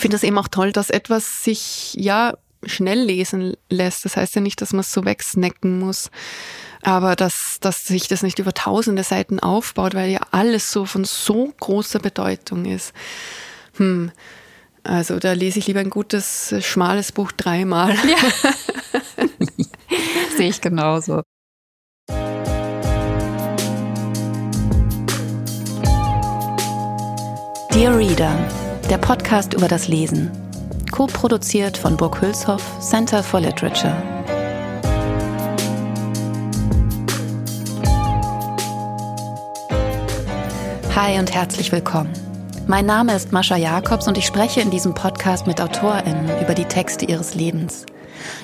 ich finde es eben auch toll, dass etwas sich ja schnell lesen lässt. Das heißt ja nicht, dass man es so wegsnacken muss. Aber dass, dass sich das nicht über tausende Seiten aufbaut, weil ja alles so von so großer Bedeutung ist. Hm. Also da lese ich lieber ein gutes, schmales Buch dreimal. Ja. Sehe ich genauso. Dear Reader, der Podcast über das Lesen. Co-produziert von Burg Hülshoff, Center for Literature. Hi und herzlich willkommen. Mein Name ist Mascha Jakobs und ich spreche in diesem Podcast mit AutorInnen über die Texte ihres Lebens,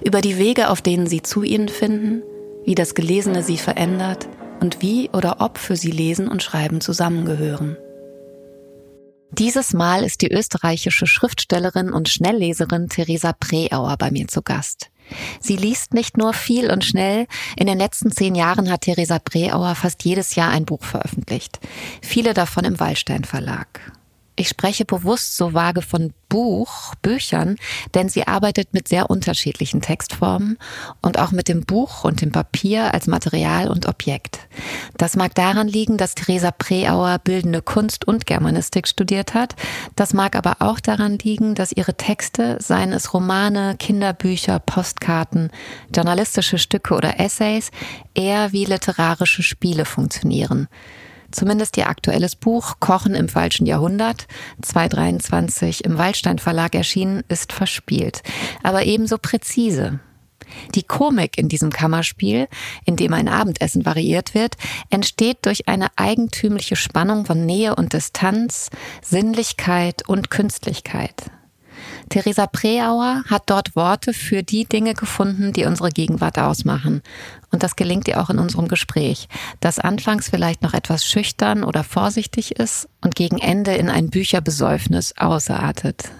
über die Wege, auf denen sie zu ihnen finden, wie das Gelesene sie verändert und wie oder ob für sie Lesen und Schreiben zusammengehören. Dieses Mal ist die österreichische Schriftstellerin und Schnellleserin Theresa Preauer bei mir zu Gast. Sie liest nicht nur viel und schnell. In den letzten zehn Jahren hat Theresa Preauer fast jedes Jahr ein Buch veröffentlicht. Viele davon im Wallstein Verlag. Ich spreche bewusst so vage von Buch, Büchern, denn sie arbeitet mit sehr unterschiedlichen Textformen und auch mit dem Buch und dem Papier als Material und Objekt. Das mag daran liegen, dass Theresa Preauer bildende Kunst und Germanistik studiert hat. Das mag aber auch daran liegen, dass ihre Texte, seien es Romane, Kinderbücher, Postkarten, journalistische Stücke oder Essays, eher wie literarische Spiele funktionieren. Zumindest ihr aktuelles Buch Kochen im falschen Jahrhundert, 2023 im Waldstein Verlag erschienen, ist verspielt, aber ebenso präzise. Die Komik in diesem Kammerspiel, in dem ein Abendessen variiert wird, entsteht durch eine eigentümliche Spannung von Nähe und Distanz, Sinnlichkeit und Künstlichkeit. Theresa Preauer hat dort Worte für die Dinge gefunden, die unsere Gegenwart ausmachen. Und das gelingt ihr auch in unserem Gespräch, das anfangs vielleicht noch etwas schüchtern oder vorsichtig ist und gegen Ende in ein Bücherbesäufnis ausartet.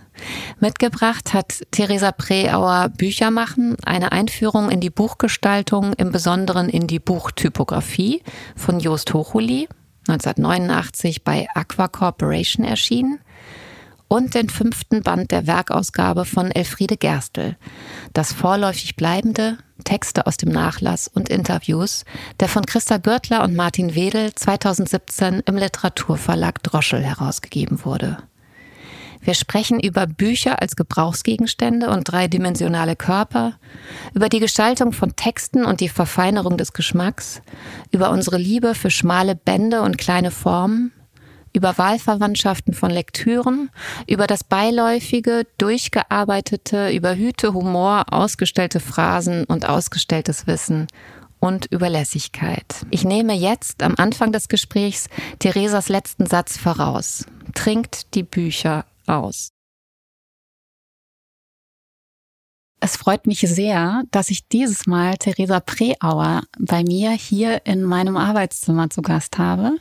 Mitgebracht hat Theresa Preauer Bücher machen, eine Einführung in die Buchgestaltung, im Besonderen in die Buchtypografie von Jost Hochuli, 1989 bei Aqua Corporation erschienen und den fünften Band der Werkausgabe von Elfriede Gerstl, das vorläufig bleibende Texte aus dem Nachlass und Interviews, der von Christa Görtler und Martin Wedel 2017 im Literaturverlag Droschel herausgegeben wurde. Wir sprechen über Bücher als Gebrauchsgegenstände und dreidimensionale Körper, über die Gestaltung von Texten und die Verfeinerung des Geschmacks, über unsere Liebe für schmale Bände und kleine Formen, über Wahlverwandtschaften von Lektüren, über das beiläufige, durchgearbeitete, über Humor, ausgestellte Phrasen und ausgestelltes Wissen und Überlässigkeit. Ich nehme jetzt am Anfang des Gesprächs Theresas letzten Satz voraus. Trinkt die Bücher aus. Es freut mich sehr, dass ich dieses Mal Theresa Preauer bei mir hier in meinem Arbeitszimmer zu Gast habe.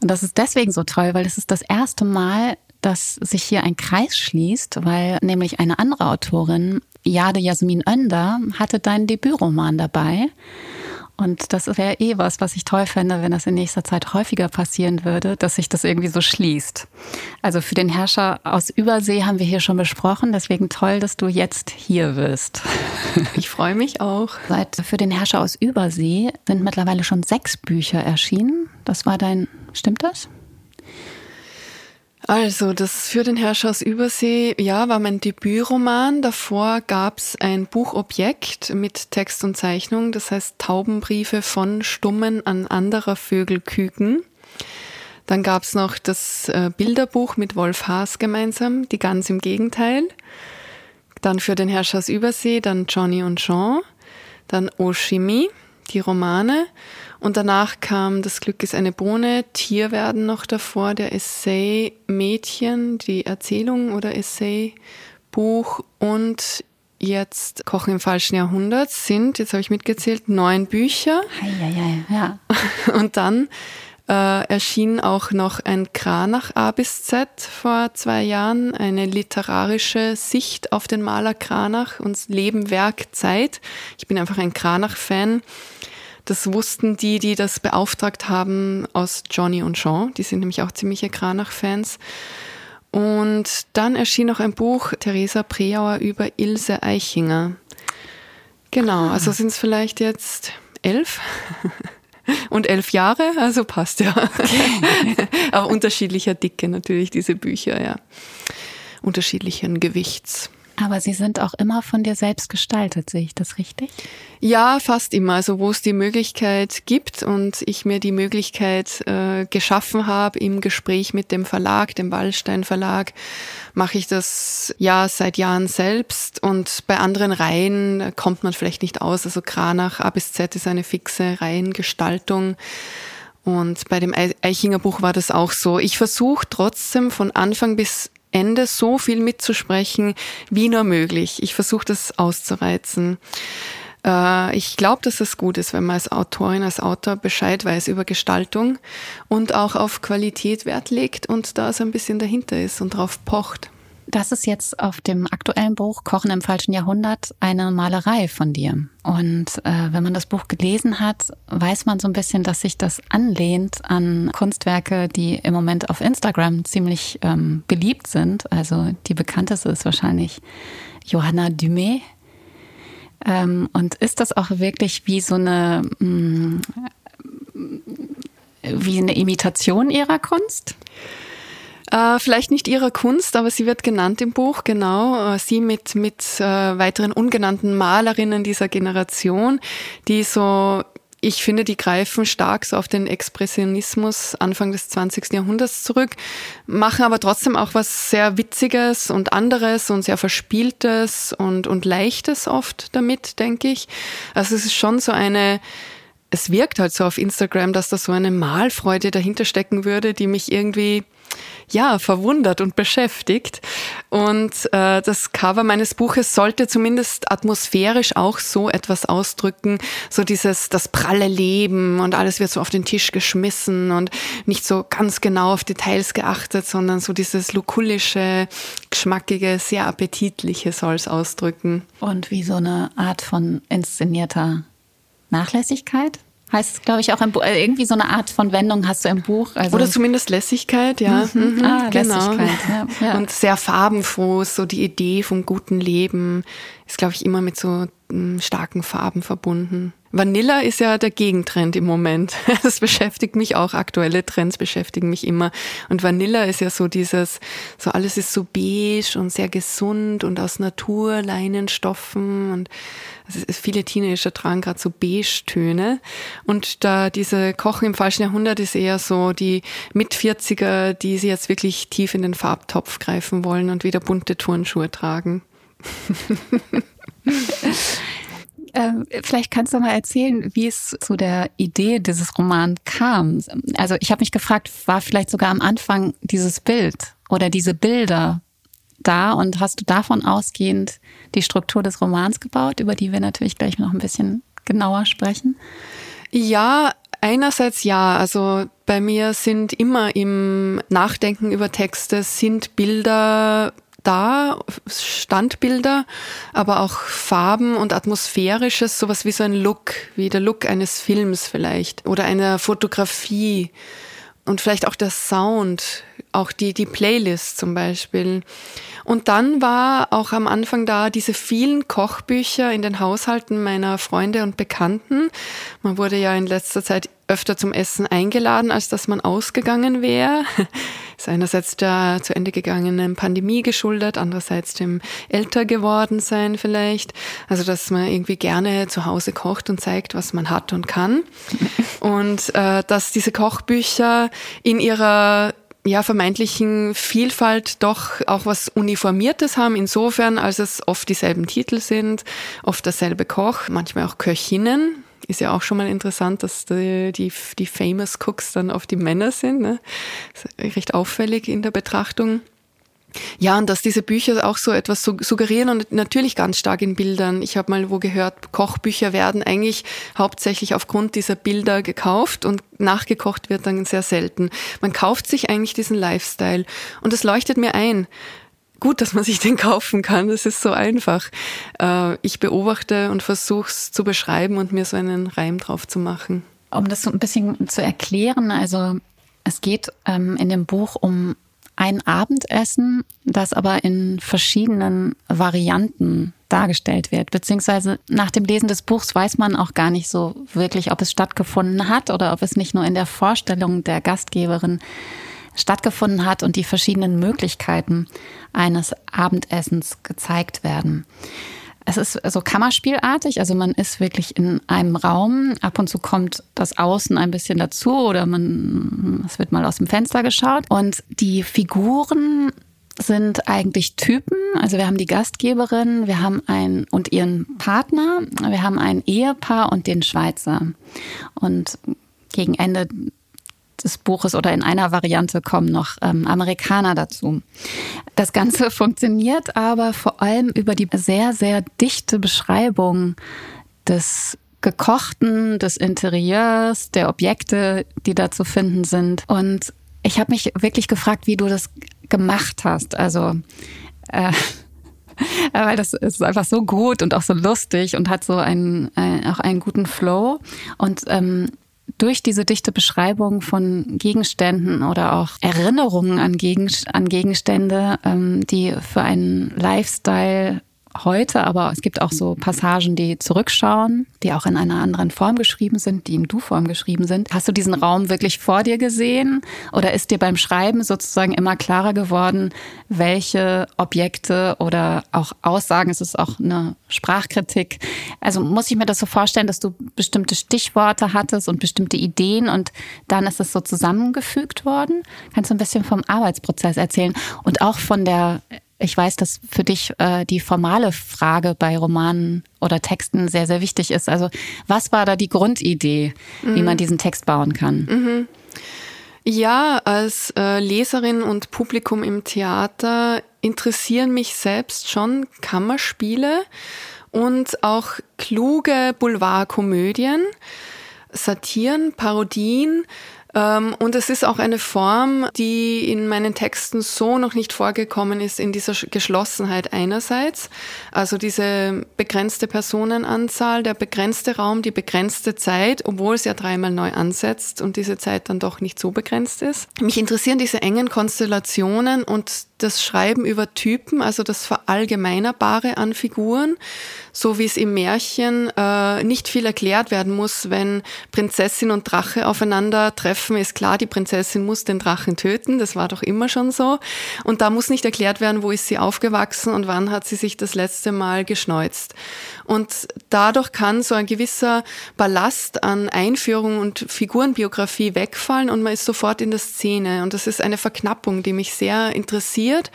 Und das ist deswegen so toll, weil es ist das erste Mal, dass sich hier ein Kreis schließt, weil nämlich eine andere Autorin, Jade Jasmin Önder, hatte deinen Debütroman dabei. Und das wäre eh was, was ich toll fände, wenn das in nächster Zeit häufiger passieren würde, dass sich das irgendwie so schließt. Also für den Herrscher aus Übersee haben wir hier schon besprochen, deswegen toll, dass du jetzt hier bist. Ich freue mich auch. Seit für den Herrscher aus Übersee sind mittlerweile schon sechs Bücher erschienen. Das war dein, stimmt das? Also, das für den Herrscher aus Übersee, ja, war mein Debütroman. Davor gab's ein Buchobjekt mit Text und Zeichnung, das heißt Taubenbriefe von Stummen an anderer Vögelküken. Dann gab's noch das äh, Bilderbuch mit Wolf Haas gemeinsam, die ganz im Gegenteil. Dann für den Herrscher aus Übersee, dann Johnny und Jean, dann Oshimi, die Romane und danach kam Das Glück ist eine Bohne, Tierwerden noch davor, der Essay Mädchen, die Erzählung oder Essay Buch und jetzt Kochen im falschen Jahrhundert sind, jetzt habe ich mitgezählt, neun Bücher. Ja, ja. Und dann äh, erschien auch noch ein Kranach A bis Z vor zwei Jahren, eine literarische Sicht auf den Maler Kranach und Leben, Werk, Zeit. Ich bin einfach ein Kranach-Fan. Das wussten die, die das beauftragt haben, aus Johnny und Jean. Die sind nämlich auch ziemliche Kranach-Fans. Und dann erschien noch ein Buch Theresa Preauer über Ilse Eichinger. Genau, also sind es vielleicht jetzt elf und elf Jahre, also passt ja. Okay. Aber unterschiedlicher Dicke natürlich diese Bücher, ja. Unterschiedlichen Gewichts. Aber sie sind auch immer von dir selbst gestaltet, sehe ich das richtig? Ja, fast immer. Also wo es die Möglichkeit gibt und ich mir die Möglichkeit äh, geschaffen habe im Gespräch mit dem Verlag, dem Wallstein Verlag, mache ich das ja seit Jahren selbst. Und bei anderen Reihen kommt man vielleicht nicht aus. Also Kranach A bis Z ist eine fixe Reihengestaltung. Und bei dem Eichinger Buch war das auch so. Ich versuche trotzdem von Anfang bis Ende so viel mitzusprechen, wie nur möglich. Ich versuche das auszureizen. Äh, ich glaube, dass es gut ist, wenn man als Autorin, als Autor Bescheid weiß über Gestaltung und auch auf Qualität Wert legt und da so ein bisschen dahinter ist und drauf pocht. Das ist jetzt auf dem aktuellen Buch Kochen im falschen Jahrhundert eine Malerei von dir. Und äh, wenn man das Buch gelesen hat, weiß man so ein bisschen, dass sich das anlehnt an Kunstwerke, die im Moment auf Instagram ziemlich ähm, beliebt sind. Also die bekannteste ist wahrscheinlich Johanna Dumé. Ähm, und ist das auch wirklich wie so eine, mh, mm, wie eine Imitation ihrer Kunst? Äh, vielleicht nicht ihrer Kunst, aber sie wird genannt im Buch, genau. Äh, sie mit, mit äh, weiteren ungenannten Malerinnen dieser Generation, die so ich finde, die greifen stark so auf den Expressionismus Anfang des 20. Jahrhunderts zurück, machen aber trotzdem auch was sehr Witziges und anderes und sehr Verspieltes und, und Leichtes oft damit, denke ich. Also es ist schon so eine, es wirkt halt so auf Instagram, dass da so eine Malfreude dahinter stecken würde, die mich irgendwie ja, verwundert und beschäftigt. Und äh, das Cover meines Buches sollte zumindest atmosphärisch auch so etwas ausdrücken, so dieses, das pralle Leben und alles wird so auf den Tisch geschmissen und nicht so ganz genau auf Details geachtet, sondern so dieses lukullische, geschmackige, sehr appetitliche soll es ausdrücken. Und wie so eine Art von inszenierter Nachlässigkeit? Heißt es, glaube ich, auch im Buch. Äh, irgendwie so eine Art von Wendung hast du im Buch. Also Oder zumindest Lässigkeit, ja. Mhm. Mhm, ah, genau. Lässigkeit, ja, ja. Und sehr farbenfroh, so die Idee vom guten Leben ist, glaube ich, immer mit so m, mm, starken Farben verbunden. Vanilla ist ja der Gegentrend im Moment. Das beschäftigt mich auch. Aktuelle Trends beschäftigen mich immer. Und Vanilla ist ja so dieses, so alles ist so beige und sehr gesund und aus Natur, Leinenstoffen und also viele Teenager tragen gerade so Beige-Töne. Und da diese Kochen im falschen Jahrhundert ist eher so die Mit-40er, die sie jetzt wirklich tief in den Farbtopf greifen wollen und wieder bunte Turnschuhe tragen. Ähm, vielleicht kannst du mal erzählen, wie es zu der Idee dieses Romans kam. Also ich habe mich gefragt, war vielleicht sogar am Anfang dieses Bild oder diese Bilder da und hast du davon ausgehend die Struktur des Romans gebaut, über die wir natürlich gleich noch ein bisschen genauer sprechen? Ja, einerseits ja. Also bei mir sind immer im Nachdenken über Texte sind Bilder da, Standbilder, aber auch Farben und Atmosphärisches, sowas wie so ein Look, wie der Look eines Films vielleicht oder einer Fotografie und vielleicht auch der Sound, auch die, die Playlist zum Beispiel. Und dann war auch am Anfang da diese vielen Kochbücher in den Haushalten meiner Freunde und Bekannten. Man wurde ja in letzter Zeit öfter zum Essen eingeladen, als dass man ausgegangen wäre. Ist einerseits der zu Ende gegangenen Pandemie geschuldet, andererseits dem älter geworden sein vielleicht. Also, dass man irgendwie gerne zu Hause kocht und zeigt, was man hat und kann. Und äh, dass diese Kochbücher in ihrer ja, vermeintlichen Vielfalt doch auch was Uniformiertes haben, insofern, als es oft dieselben Titel sind, oft derselbe Koch, manchmal auch Köchinnen. Ist ja auch schon mal interessant, dass die, die, die Famous Cooks dann oft die Männer sind. Ne? Ist recht auffällig in der Betrachtung. Ja, und dass diese Bücher auch so etwas suggerieren und natürlich ganz stark in Bildern. Ich habe mal wo gehört, Kochbücher werden eigentlich hauptsächlich aufgrund dieser Bilder gekauft und nachgekocht wird dann sehr selten. Man kauft sich eigentlich diesen Lifestyle und es leuchtet mir ein. Gut, dass man sich den kaufen kann, das ist so einfach. Äh, ich beobachte und versuche es zu beschreiben und mir so einen Reim drauf zu machen. Um das so ein bisschen zu erklären, also es geht ähm, in dem Buch um ein Abendessen, das aber in verschiedenen Varianten dargestellt wird. Beziehungsweise nach dem Lesen des Buchs weiß man auch gar nicht so wirklich, ob es stattgefunden hat oder ob es nicht nur in der Vorstellung der Gastgeberin stattgefunden hat und die verschiedenen Möglichkeiten eines Abendessens gezeigt werden. Es ist so Kammerspielartig, also man ist wirklich in einem Raum. Ab und zu kommt das Außen ein bisschen dazu oder man, es wird mal aus dem Fenster geschaut. Und die Figuren sind eigentlich Typen. Also wir haben die Gastgeberin, wir haben einen und ihren Partner, wir haben ein Ehepaar und den Schweizer. Und gegen Ende des Buches oder in einer Variante kommen noch ähm, Amerikaner dazu. Das Ganze funktioniert aber vor allem über die sehr, sehr dichte Beschreibung des Gekochten, des Interieurs, der Objekte, die da zu finden sind. Und ich habe mich wirklich gefragt, wie du das gemacht hast. Also äh, weil das ist einfach so gut und auch so lustig und hat so einen, äh, auch einen guten Flow. Und ähm, durch diese dichte Beschreibung von Gegenständen oder auch Erinnerungen an, Gegenstände, ähm, die für einen Lifestyle heute, aber es gibt auch so Passagen, die zurückschauen, die auch in einer anderen Form geschrieben sind, die in Du-Form geschrieben sind. Hast du diesen Raum wirklich vor dir gesehen oder ist dir beim Schreiben sozusagen immer klarer geworden, welche Objekte oder auch Aussagen, es ist auch eine Sprachkritik. Also muss ich mir das so vorstellen, dass du bestimmte Stichworte hattest und bestimmte Ideen und dann ist es so zusammengefügt worden? Kannst du ein bisschen vom Arbeitsprozess erzählen und auch von der ich weiß, dass für dich äh, die formale Frage bei Romanen oder Texten sehr, sehr wichtig ist. Also was war da die Grundidee, mhm. wie man diesen Text bauen kann? Mhm. Ja, als äh, Leserin und Publikum im Theater interessieren mich selbst schon Kammerspiele und auch kluge Boulevardkomödien, Satiren, Parodien, und es ist auch eine Form, die in meinen Texten so noch nicht vorgekommen ist in dieser Geschlossenheit einerseits. Also diese begrenzte Personenanzahl, der begrenzte Raum, die begrenzte Zeit, obwohl es ja dreimal neu ansetzt und diese Zeit dann doch nicht so begrenzt ist. Mich interessieren diese engen Konstellationen und das Schreiben über Typen, also das Verallgemeinerbare an Figuren, so wie es im Märchen äh, nicht viel erklärt werden muss, wenn Prinzessin und Drache aufeinandertreffen, ist klar, die Prinzessin muss den Drachen töten, das war doch immer schon so. Und da muss nicht erklärt werden, wo ist sie aufgewachsen und wann hat sie sich das letzte Mal geschneuzt. Und dadurch kann so ein gewisser Ballast an Einführung und Figurenbiografie wegfallen und man ist sofort in der Szene. Und das ist eine Verknappung, die mich sehr interessiert.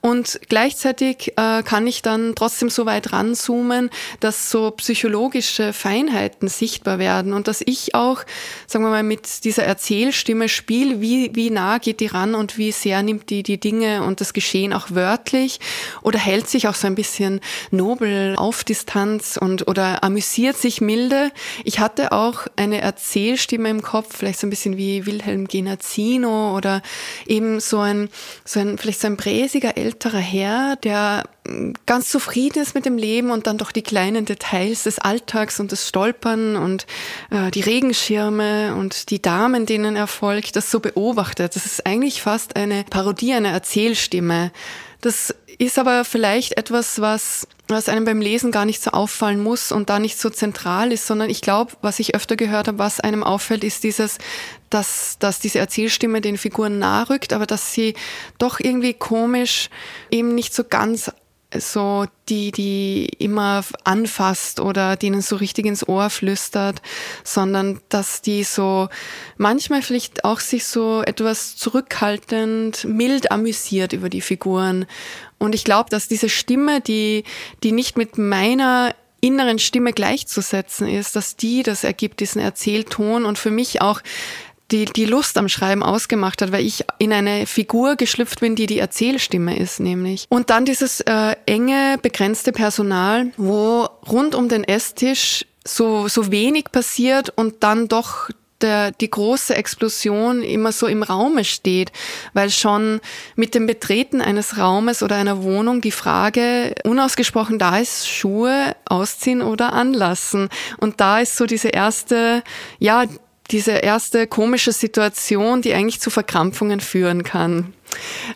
Und gleichzeitig äh, kann ich dann trotzdem so weit ranzoomen, dass so psychologische Feinheiten sichtbar werden und dass ich auch, sagen wir mal, mit dieser Erzählstimme spiele, wie, wie nah geht die ran und wie sehr nimmt die die Dinge und das Geschehen auch wörtlich oder hält sich auch so ein bisschen nobel auf Distanz und oder amüsiert sich milde. Ich hatte auch eine Erzählstimme im Kopf, vielleicht so ein bisschen wie Wilhelm Genazzino oder eben so ein, so ein vielleicht so ein präsiger älterer Herr, der mm, ganz zufrieden ist mit dem Leben und dann doch die kleinen Details des Alltags und das Stolpern und äh, die Regenschirme und die Damen, denen er folgt, das so beobachtet. Das ist eigentlich fast eine Parodie, eine Erzählstimme. Das ist aber vielleicht etwas, was, was einem beim Lesen gar nicht so auffallen muss und da nicht so zentral ist, sondern ich glaube, was ich öfter gehört habe, was einem auffällt, ist dieses, dass, dass diese Erzählstimme den Figuren nahe rückt, aber dass sie doch irgendwie komisch eben nicht so ganz so die, die immer anfasst oder denen so richtig ins Ohr flüstert, sondern dass die so manchmal vielleicht auch sich so etwas zurückhaltend, mild amüsiert über die Figuren. Und ich glaube, dass diese Stimme, die, die nicht mit meiner inneren Stimme gleichzusetzen ist, dass die das ergibt, diesen Erzählton und für mich auch die, die Lust am Schreiben ausgemacht hat, weil ich in eine Figur geschlüpft bin, die die Erzählstimme ist, nämlich. Und dann dieses äh, enge, begrenzte Personal, wo rund um den Esstisch so, so wenig passiert und dann doch der, die große Explosion immer so im Raume steht, weil schon mit dem Betreten eines Raumes oder einer Wohnung die Frage unausgesprochen da ist, Schuhe ausziehen oder anlassen. Und da ist so diese erste, ja, diese erste komische Situation, die eigentlich zu Verkrampfungen führen kann.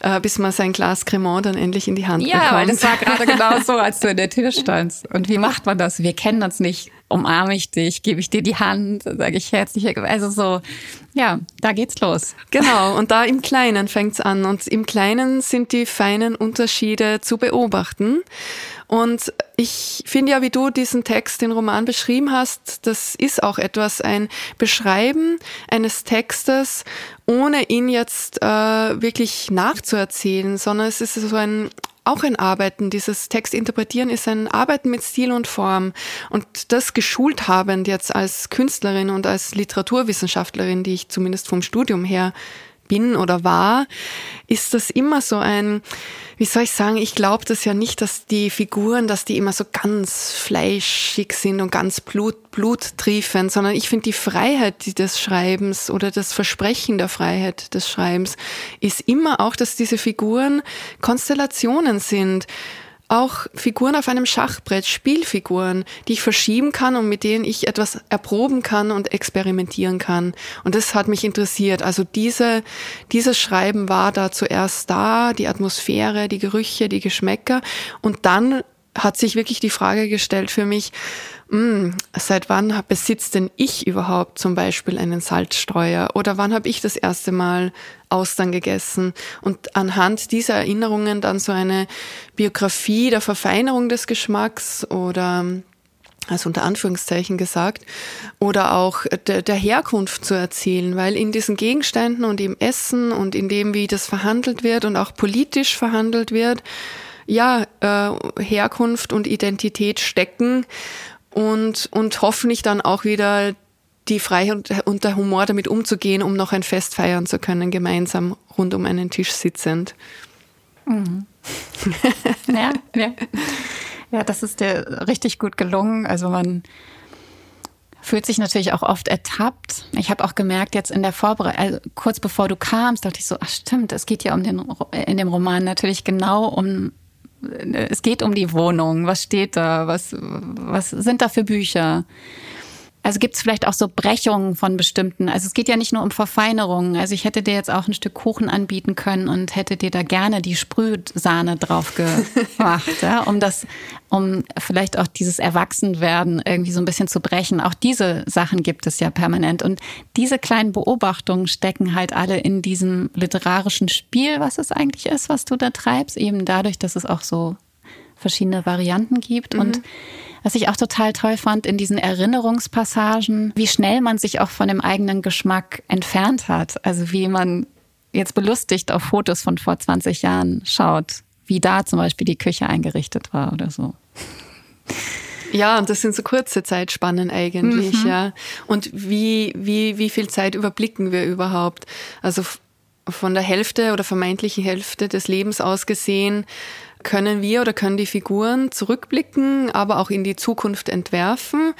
äh, bis man sein Glas Cremant dann endlich in die Hand ja, bekommt. Ja, das war gerade genau so, als du in der Tür standst. Und wie macht man das? Wir kennen uns nicht. Umarme ich dich, gebe ich dir die Hand, sage ich herzlich. Also so, ja, da geht's los. Genau, und da im Kleinen fängt's an. Und im Kleinen sind die feinen Unterschiede zu beobachten. Und ich finde ja, wie du diesen Text, den Roman beschrieben hast, das ist auch etwas, ein Beschreiben eines Textes, ohne ihn jetzt äh, wirklich nachzuerzählen, sondern es ist so ein auch ein Arbeiten, dieses Text interpretieren ist ein Arbeiten mit Stil und Form. Und das geschult habend jetzt als Künstlerin und als Literaturwissenschaftlerin, die ich zumindest vom Studium her bin oder war, ist das immer so ein, wie soll ich sagen, ich glaube das ja nicht, dass die Figuren, dass die immer so ganz fleischig sind und ganz blut, bluttriefend, sondern ich finde die Freiheit des Schreibens oder das Versprechen der Freiheit des Schreibens ist immer auch, dass diese Figuren Konstellationen sind auch Figuren auf einem Schachbrett, Spielfiguren, die ich verschieben kann und mit denen ich etwas erproben kann und experimentieren kann. Und das hat mich interessiert. Also diese, dieses Schreiben war da zuerst da, die Atmosphäre, die Gerüche, die Geschmäcker. Und dann hat sich wirklich die Frage gestellt für mich, mh, hm, seit wann besitzt denn ich überhaupt zum Beispiel einen Salzstreuer? Oder wann habe ich das erste Mal Austern gegessen? Und anhand dieser Erinnerungen dann so eine Biografie der Verfeinerung des Geschmacks oder also unter Anführungszeichen gesagt, oder auch der, der, Herkunft zu erzählen, weil in diesen Gegenständen und im Essen und in dem, wie das verhandelt wird und auch politisch verhandelt wird, ja, äh, Herkunft und Identität stecken und, und hoffentlich dann auch wieder die Freiheit und der Humor damit umzugehen, um noch ein Fest feiern zu können, gemeinsam rund um einen Tisch sitzend. Mhm. ja, ja. ja, das ist dir richtig gut gelungen. Also man fühlt sich natürlich auch oft ertappt. Ich habe auch gemerkt, jetzt in der Vorbereitung, also kurz bevor du kamst, dachte ich so, ach stimmt, es geht ja um den, in dem Roman natürlich genau um es geht um die Wohnung. Was steht da? Was, was sind da für Bücher? Also gibt es vielleicht auch so Brechungen von bestimmten. Also es geht ja nicht nur um Verfeinerungen. Also ich hätte dir jetzt auch ein Stück Kuchen anbieten können und hätte dir da gerne die Sprühsahne drauf gemacht, ja, um das, um vielleicht auch dieses Erwachsenwerden irgendwie so ein bisschen zu brechen. Auch diese Sachen gibt es ja permanent. Und diese kleinen Beobachtungen stecken halt alle in diesem literarischen Spiel, was es eigentlich ist, was du da treibst, eben dadurch, dass es auch so verschiedene Varianten gibt. Mhm. Und was ich auch total toll fand in diesen Erinnerungspassagen, wie schnell man sich auch von dem eigenen Geschmack entfernt hat. Also wie man jetzt belustigt auf Fotos von vor 20 Jahren schaut, wie da zum Beispiel die Küche eingerichtet war oder so. Ja, und das sind so kurze Zeitspannen eigentlich, mhm. ja. Und wie, wie, wie viel Zeit überblicken wir überhaupt? Also von der Hälfte oder vermeintlichen Hälfte des Lebens aus gesehen, können wir oder können die Figuren zurückblicken, aber auch in die Zukunft entwerfen.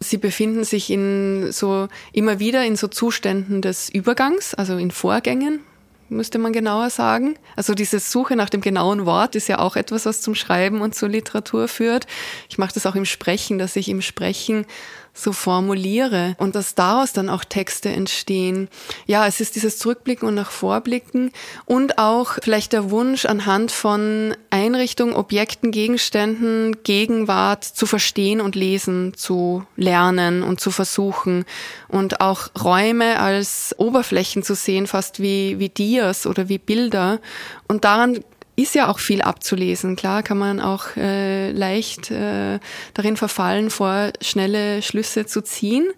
Sie befinden sich in so immer wieder in so Zuständen des Übergangs, also in Vorgängen, müsste man genauer sagen. Also diese Suche nach dem genauen Wort ist ja auch etwas, was zum Schreiben und zur Literatur führt. Ich mache das auch im Sprechen, dass ich im Sprechen so formuliere und dass daraus dann auch Texte entstehen. Ja, es ist dieses Zurückblicken und nach Vorblicken und auch vielleicht der Wunsch anhand von Einrichtungen, Objekten, Gegenständen, Gegenwart zu verstehen und lesen, zu lernen und zu versuchen und auch Räume als Oberflächen zu sehen, fast wie, wie Dias oder wie Bilder und daran ist ja auch viel abzulesen. Klar kann man auch äh, leicht äh, darin verfallen, vor schnelle Schlüsse zu ziehen.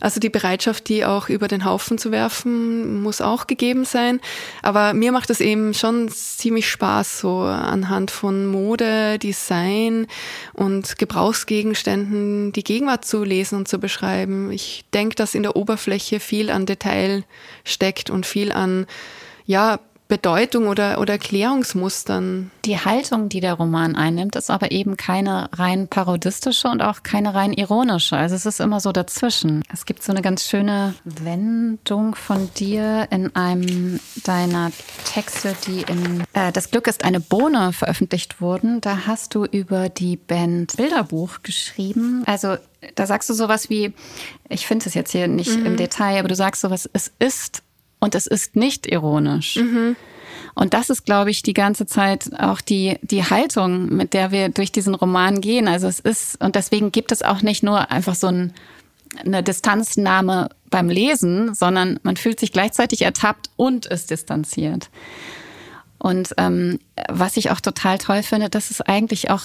Also die Bereitschaft, die auch über den Haufen zu werfen, muss auch gegeben sein. Aber mir macht es eben schon ziemlich Spaß, so anhand von Mode, Design und Gebrauchsgegenständen die Gegenwart zu lesen und zu beschreiben. Ich denke, dass in der Oberfläche viel an Detail steckt und viel an ja, Bedeutung oder, oder Erklärungsmustern. Die Haltung, die der Roman einnimmt, ist aber eben keine rein parodistische und auch keine rein ironische. Also es ist immer so dazwischen. Es gibt so eine ganz schöne Wendung von dir in einem deiner Texte, die in äh, Das Glück ist eine Bohne veröffentlicht wurden. Da hast du über die Band Bilderbuch geschrieben. Also da sagst du sowas wie, ich finde es jetzt hier nicht mhm. im Detail, aber du sagst sowas, es ist und es ist nicht ironisch. Mhm. Und das ist, glaube ich, die ganze Zeit auch die, die Haltung, mit der wir durch diesen Roman gehen. Also es ist, und deswegen gibt es auch nicht nur einfach so ein, eine Distanznahme beim Lesen, sondern man fühlt sich gleichzeitig ertappt und ist distanziert. Und ähm, was ich auch total toll finde, das ist eigentlich auch,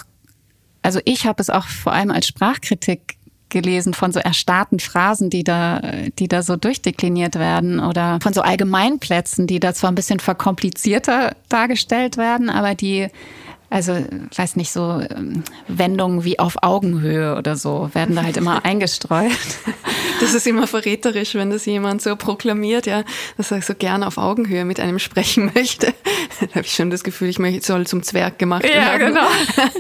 also ich habe es auch vor allem als Sprachkritik gelesen von so erstarrten Phrasen, die da, die da so durchdekliniert werden oder von so Allgemeinplätzen, die da zwar ein bisschen verkomplizierter dargestellt werden, aber die also, weiß nicht, so ähm, Wendungen wie auf Augenhöhe oder so werden da halt immer eingestreut. Das ist immer verräterisch, wenn das jemand so proklamiert, ja, dass er so gerne auf Augenhöhe mit einem sprechen möchte. Da habe ich schon das Gefühl, ich soll zum Zwerg gemacht werden. Ja, genau.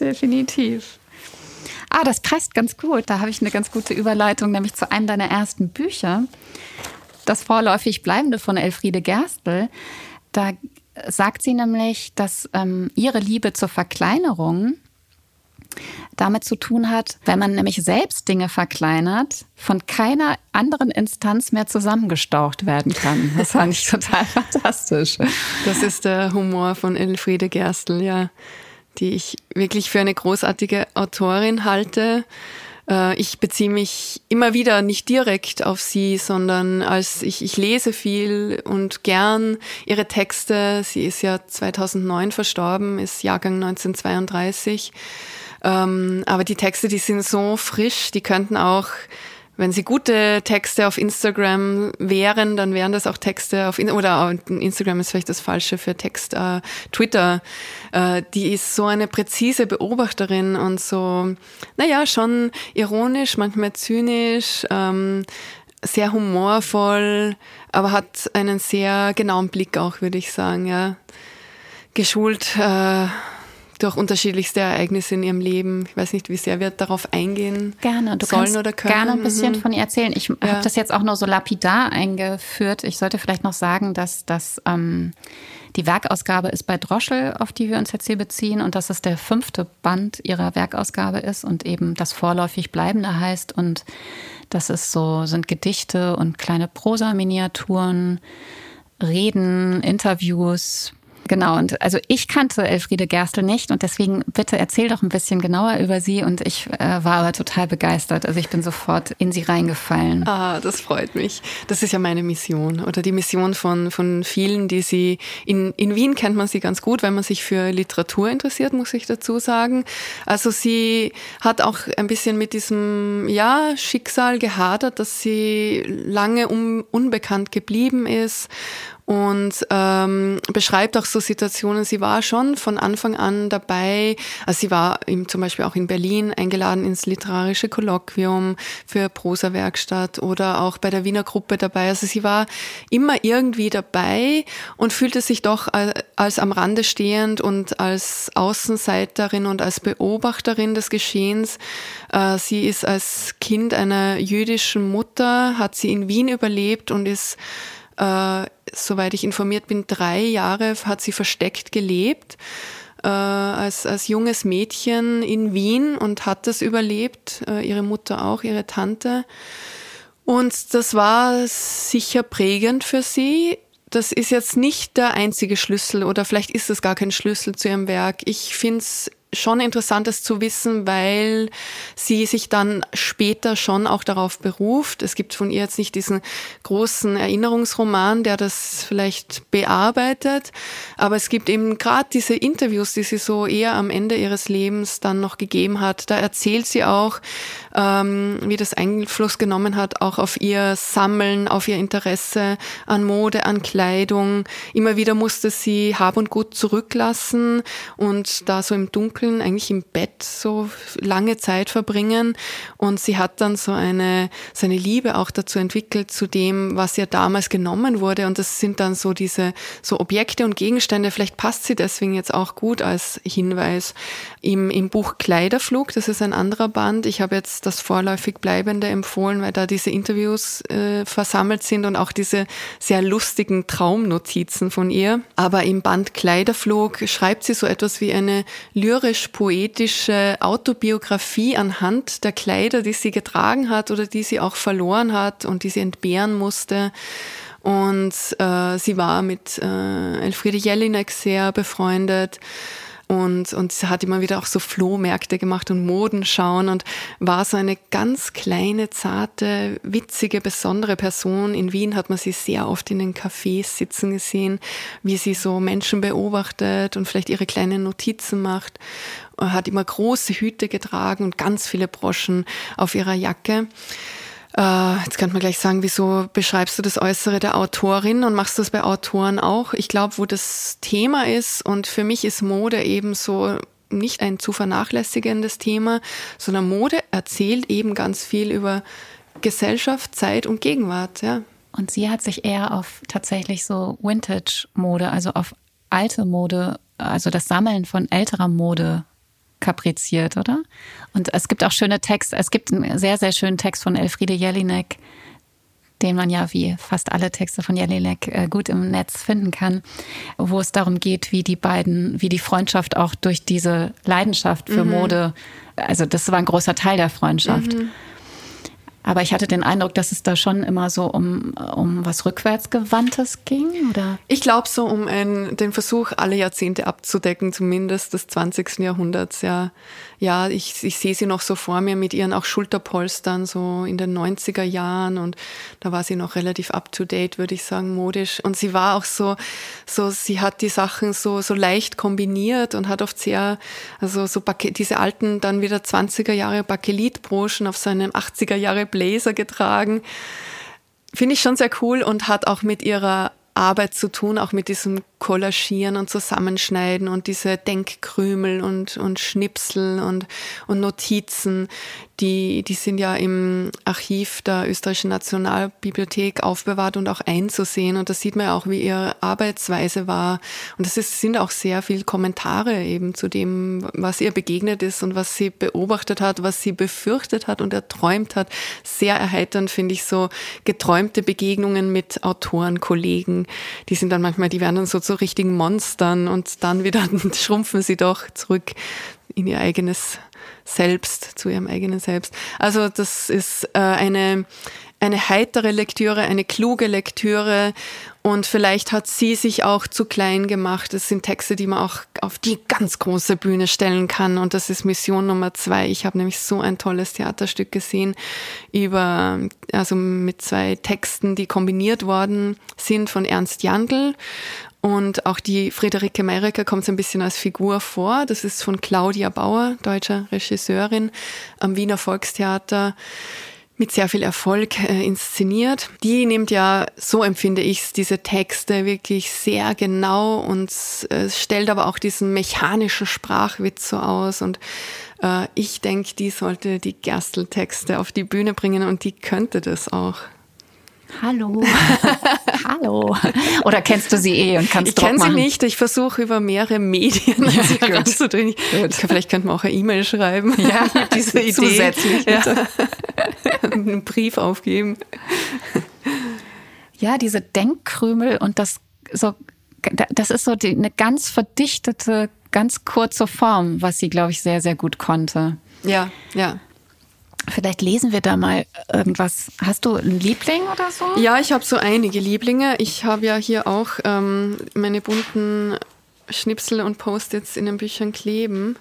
Definitiv. Ah, das passt ganz gut. Da habe ich eine ganz gute Überleitung, nämlich zu einem deiner ersten Bücher. Das vorläufig Bleibende von Elfriede Gerstl. Da sagt sie nämlich, dass ähm, ihre Liebe zur Verkleinerung damit zu tun hat, wenn man nämlich selbst Dinge verkleinert, von keiner anderen Instanz mehr zusammengestaucht werden kann. Das fand ich total fantastisch. Das ist der Humor von Elfriede Gerstl, ja die ich wirklich für eine großartige Autorin halte. Äh, ich beziehe mich immer wieder nicht direkt auf sie, sondern als ich, ich lese viel und gern ihre Texte. Sie ist ja 2009 verstorben, ist Jahrgang 1932. Ähm, aber die Texte, die sind so frisch, die könnten auch wenn sie gute Texte auf Instagram wären, dann wären das auch Texte auf, oder Instagram ist vielleicht das Falsche für Text, äh, Twitter, äh, die ist so eine präzise Beobachterin und so, naja, schon ironisch, manchmal zynisch, ähm, sehr humorvoll, aber hat einen sehr genauen Blick auch, würde ich sagen, ja. Geschult, äh, durch unterschiedlichste Ereignisse in ihrem Leben. Ich weiß nicht, wie sehr wir darauf eingehen gerne. Du sollen oder können. Gerne ein bisschen mhm. von ihr erzählen. Ich ja. habe das jetzt auch nur so lapidar eingeführt. Ich sollte vielleicht noch sagen, dass das ähm, die Werkausgabe ist bei Droschel, auf die wir uns jetzt hier beziehen, und dass es der fünfte Band ihrer Werkausgabe ist und eben das vorläufig Bleibende heißt. Und das ist so, sind Gedichte und kleine Prosa-Miniaturen, Reden, Interviews, Genau, und also ich kannte Elfriede Gerstl nicht und deswegen bitte erzähl doch ein bisschen genauer über sie und ich äh, war aber total begeistert. Also ich bin sofort in sie reingefallen. Ah, das freut mich. Das ist ja meine Mission oder die Mission von, von vielen, die sie in, in Wien kennt man sie ganz gut, wenn man sich für Literatur interessiert, muss ich dazu sagen. Also sie hat auch ein bisschen mit diesem, ja, Schicksal gehadert, dass sie lange un, unbekannt geblieben ist und ähm, beschreibt auch so Situationen. Sie war schon von Anfang an dabei. Also sie war im, zum Beispiel auch in Berlin eingeladen ins literarische Kolloquium für Prosa-Werkstatt oder auch bei der Wiener Gruppe dabei. Also sie war immer irgendwie dabei und fühlte sich doch als am Rande stehend und als Außenseiterin und als Beobachterin des Geschehens. Äh, sie ist als Kind einer jüdischen Mutter, hat sie in Wien überlebt und ist äh, soweit ich informiert bin, drei Jahre hat sie versteckt gelebt äh, als, als junges Mädchen in Wien und hat das überlebt, äh, ihre Mutter auch, ihre Tante. Und das war sicher prägend für sie. Das ist jetzt nicht der einzige Schlüssel oder vielleicht ist es gar kein Schlüssel zu ihrem Werk. Ich finde es schon interessant ist zu wissen, weil sie sich dann später schon auch darauf beruft. Es gibt von ihr jetzt nicht diesen großen Erinnerungsroman, der das vielleicht bearbeitet, aber es gibt eben gerade diese Interviews, die sie so eher am Ende ihres Lebens dann noch gegeben hat. Da erzählt sie auch, ähm, wie das Einfluss genommen hat, auch auf ihr Sammeln, auf ihr Interesse an Mode, an Kleidung. Immer wieder musste sie Hab und Gut zurücklassen und da so im Dunkeln, eigentlich im Bett so lange Zeit verbringen. Und sie hat dann so eine, so eine Liebe auch dazu entwickelt, zu dem, was ihr damals genommen wurde. Und das sind dann so diese, so Objekte und Gegenstände. Vielleicht passt sie deswegen jetzt auch gut als Hinweis. Im, im Buch Kleiderflug, das ist ein anderer Band. Ich habe jetzt das vorläufig Bleibende empfohlen, weil da diese Interviews äh, versammelt sind und auch diese sehr lustigen Traumnotizen von ihr. Aber im Band Kleiderflug schreibt sie so etwas wie eine lyrisch-poetische Autobiografie anhand der Kleider, die sie getragen hat oder die sie auch verloren hat und die sie entbehren musste. Und äh, sie war mit äh, Elfriede Jelinek sehr befreundet und, und sie hat immer wieder auch so Flohmärkte gemacht und Modenschauen und war so eine ganz kleine, zarte, witzige, besondere Person. In Wien hat man sie sehr oft in den Cafés sitzen gesehen, wie sie so Menschen beobachtet und vielleicht ihre kleinen Notizen macht. Hat immer große Hüte getragen und ganz viele Broschen auf ihrer Jacke. Äh, jetzt könnte man gleich sagen, wieso beschreibst du das Äußere der Autorin und machst du das bei Autoren auch? Ich glaube, wo das Thema ist und für mich ist Mode eben so nicht ein zu vernachlässigendes Thema, sondern Mode erzählt eben ganz viel über Gesellschaft, Zeit und Gegenwart, ja. Und sie hat sich eher auf tatsächlich so Vintage-Mode, also auf alte Mode, also das Sammeln von älterer Mode kapriziert, oder? Und es gibt auch schöne Texte. Es gibt einen sehr, sehr schönen Text von Elfriede Jelinek, den man ja wie fast alle Texte von Jelinek äh, gut im Netz finden kann, wo es darum geht, wie die beiden, wie die Freundschaft auch durch diese Leidenschaft für mhm. Mode, also das war ein großer Teil der Freundschaft. Mhm. Aber ich hatte den Eindruck, dass es da schon immer so um, um was Rückwärtsgewandtes ging, oder? Ich glaube so um ein, den Versuch, alle Jahrzehnte abzudecken, zumindest des 20. Jahrhunderts, ja ja, ich, ich sehe sie noch so vor mir mit ihren auch Schulterpolstern, so in den 90er Jahren und da war sie noch relativ up to date, würde ich sagen, modisch. Und sie war auch so, so, sie hat die Sachen so, so leicht kombiniert und hat oft sehr, also so diese alten, dann wieder 20er Jahre Bakelitbroschen auf seinem 80er Jahre Blazer getragen. Finde ich schon sehr cool und hat auch mit ihrer Arbeit zu tun, auch mit diesem Kollagieren und Zusammenschneiden und diese Denkkrümel und, und Schnipsel und, und Notizen, die, die sind ja im Archiv der Österreichischen Nationalbibliothek aufbewahrt und auch einzusehen. Und da sieht man ja auch, wie ihre Arbeitsweise war. Und das ist, sind auch sehr viele Kommentare eben zu dem, was ihr begegnet ist und was sie beobachtet hat, was sie befürchtet hat und erträumt hat. Sehr erheiternd finde ich so geträumte Begegnungen mit Autoren, Kollegen. Die sind dann manchmal, die werden dann so zu richtigen Monstern und dann wieder schrumpfen sie doch zurück in ihr eigenes Selbst, zu ihrem eigenen Selbst. Also das ist äh, eine, eine heitere Lektüre, eine kluge Lektüre und vielleicht hat sie sich auch zu klein gemacht. Das sind Texte, die man auch auf die ganz große Bühne stellen kann und das ist Mission Nummer zwei. Ich habe nämlich so ein tolles Theaterstück gesehen über, also mit zwei Texten, die kombiniert worden sind von Ernst Jandl und auch die Friederike Meirecker kommt so ein bisschen als Figur vor. Das ist von Claudia Bauer, deutscher Regisseurin am Wiener Volkstheater mit sehr viel Erfolg äh, inszeniert. Die nimmt ja, so empfinde ich diese Texte wirklich sehr genau und äh, stellt aber auch diesen mechanischen Sprachwitz so aus. Und äh, ich denke, die sollte die Gerstl-Texte auf die Bühne bringen und die könnte das auch. Hallo. Hallo. Oder kennst du sie eh und kannst Ich kenne sie nicht. Ich versuche über mehrere Medien ja, sie ranzudrehen. Vielleicht könnte man auch eine E-Mail schreiben. Ja, diese Idee. Zusätzlich. Ja. Einen Brief aufgeben. Ja, diese Denkkrümel und das so, das ist so die, eine ganz verdichtete, ganz kurze Form, was sie, glaube ich, sehr, sehr gut konnte. Ja, ja. Vielleicht lesen wir da mal irgendwas. Hast du einen Liebling oder so? Ja, ich habe so einige Lieblinge. Ich habe ja hier auch ähm, meine bunten Schnipsel und Post-its in den Büchern kleben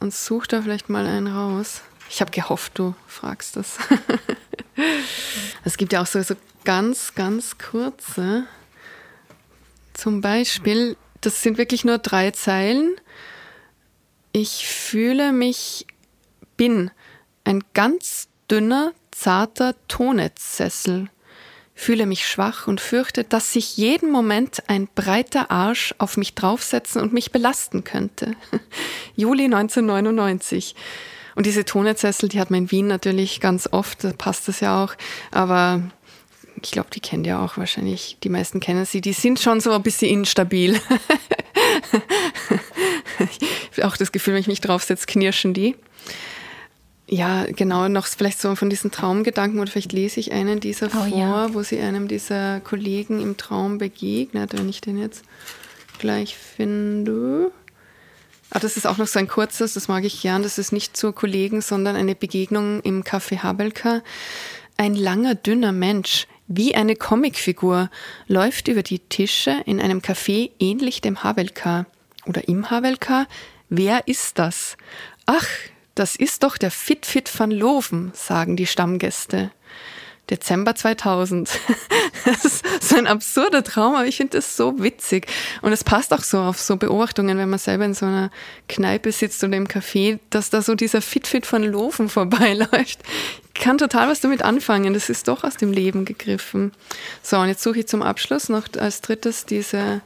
und such da vielleicht mal einen raus. Ich habe gehofft, du fragst das. es gibt ja auch so, so ganz, ganz kurze. Zum Beispiel, das sind wirklich nur drei Zeilen. Ich fühle mich bin ein ganz dünner, zarter Tonnetzsessel. Fühle mich schwach und fürchte, dass sich jeden Moment ein breiter Arsch auf mich draufsetzen und mich belasten könnte. Juli 1999. Und diese Tonnetzsessel, die hat man in Wien natürlich ganz oft, da passt das ja auch. Aber ich glaube, die kennt ja auch wahrscheinlich, die meisten kennen sie, die sind schon so ein bisschen instabil. auch das Gefühl, wenn ich mich draufsetze, knirschen die. Ja, genau, noch vielleicht so von diesen Traumgedanken oder vielleicht lese ich einen dieser oh, vor, ja. wo sie einem dieser Kollegen im Traum begegnet, wenn ich den jetzt gleich finde. Ah, das ist auch noch so ein kurzes, das mag ich gern. Das ist nicht zu Kollegen, sondern eine Begegnung im Café Habelka. Ein langer, dünner Mensch, Wie eine Comicfigur läuft über die Tische in einem Café ähnlich dem Havelka. Oder im Havelka. Wer ist das? Ach, das ist doch der Fit Fit van Loven, sagen die Stammgäste. Dezember 2000. das ist so ein absurder Traum, aber ich finde das so witzig. Und es passt auch so auf so Beobachtungen, wenn man selber in so einer Kneipe sitzt oder im Café, dass da so dieser Fit-Fit von Lofen vorbeiläuft. Ich kann total was damit anfangen. Das ist doch aus dem Leben gegriffen. So, und jetzt suche ich zum Abschluss noch als drittes diese,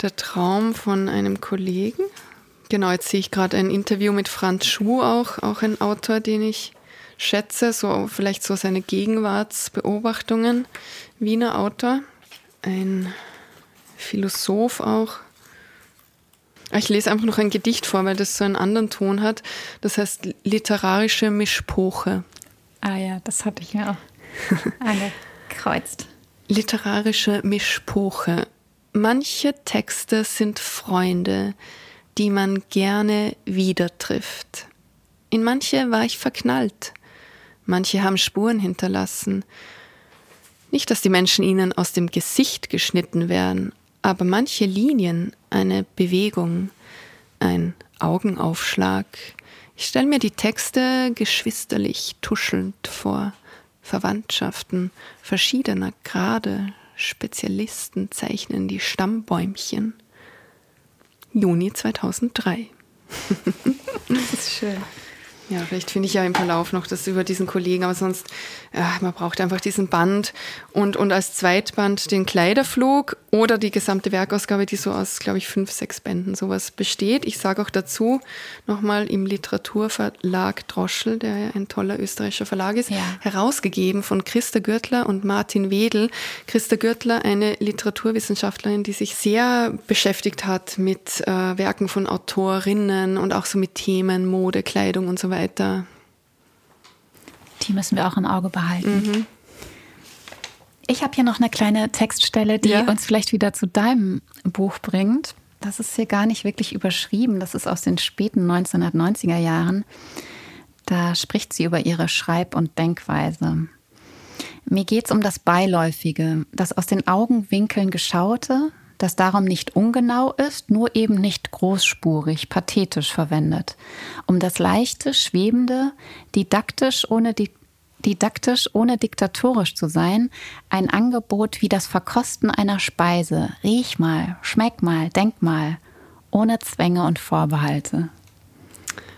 der Traum von einem Kollegen. Genau, jetzt sehe ich gerade ein Interview mit Franz Schuh auch, auch ein Autor, den ich schätze, so vielleicht so seine Gegenwartsbeobachtungen. Wiener Autor, ein Philosoph auch. Ah, ich lese einfach noch ein Gedicht vor, weil das so einen anderen Ton hat. Das heißt literarische Mischpoche. Ah ja, das hatte ich mir auch angekreuzt. literarische Mischpoche. Manche Texte sind Freunde, die man gerne wieder trifft. In manche war ich verknallt. Manche haben Spuren hinterlassen. Nicht, dass die Menschen ihnen aus dem Gesicht geschnitten wären, aber manche Linien, eine Bewegung, ein Augenaufschlag. Ich stelle mir die Texte geschwisterlich tuschelnd vor. Verwandtschaften verschiedener Grade, Spezialisten zeichnen die Stammbäumchen. Juni 2003. das ist schön. Ja, vielleicht finde ich ja im Verlauf noch das über diesen Kollegen, aber sonst, ja, man braucht einfach diesen Band und, und als Zweitband den Kleiderflug oder die gesamte Werkausgabe, die so aus, glaube ich, fünf, sechs Bänden sowas besteht. Ich sage auch dazu nochmal im Literaturverlag Droschel, der ja ein toller österreichischer Verlag ist, ja. herausgegeben von Christa Gürtler und Martin Wedel. Christa Gürtler, eine Literaturwissenschaftlerin, die sich sehr beschäftigt hat mit äh, Werken von Autorinnen und auch so mit Themen Mode, Kleidung und so weiter weiter. Die müssen wir auch im Auge behalten. Mhm. Ich habe hier noch eine kleine Textstelle, die ja. uns vielleicht wieder zu deinem Buch bringt. Das ist hier gar nicht wirklich überschrieben. Das ist aus den späten 1990er Jahren. Da spricht sie über ihre Schreib- und Denkweise. Mir geht es um das Beiläufige, das aus den Augenwinkeln geschaute, das darum nicht ungenau ist, nur eben nicht großspurig, pathetisch verwendet, um das leichte, schwebende, didaktisch ohne didaktisch ohne diktatorisch zu sein, ein Angebot wie das Verkosten einer Speise. Riech mal, schmeck mal, denk mal, ohne Zwänge und Vorbehalte.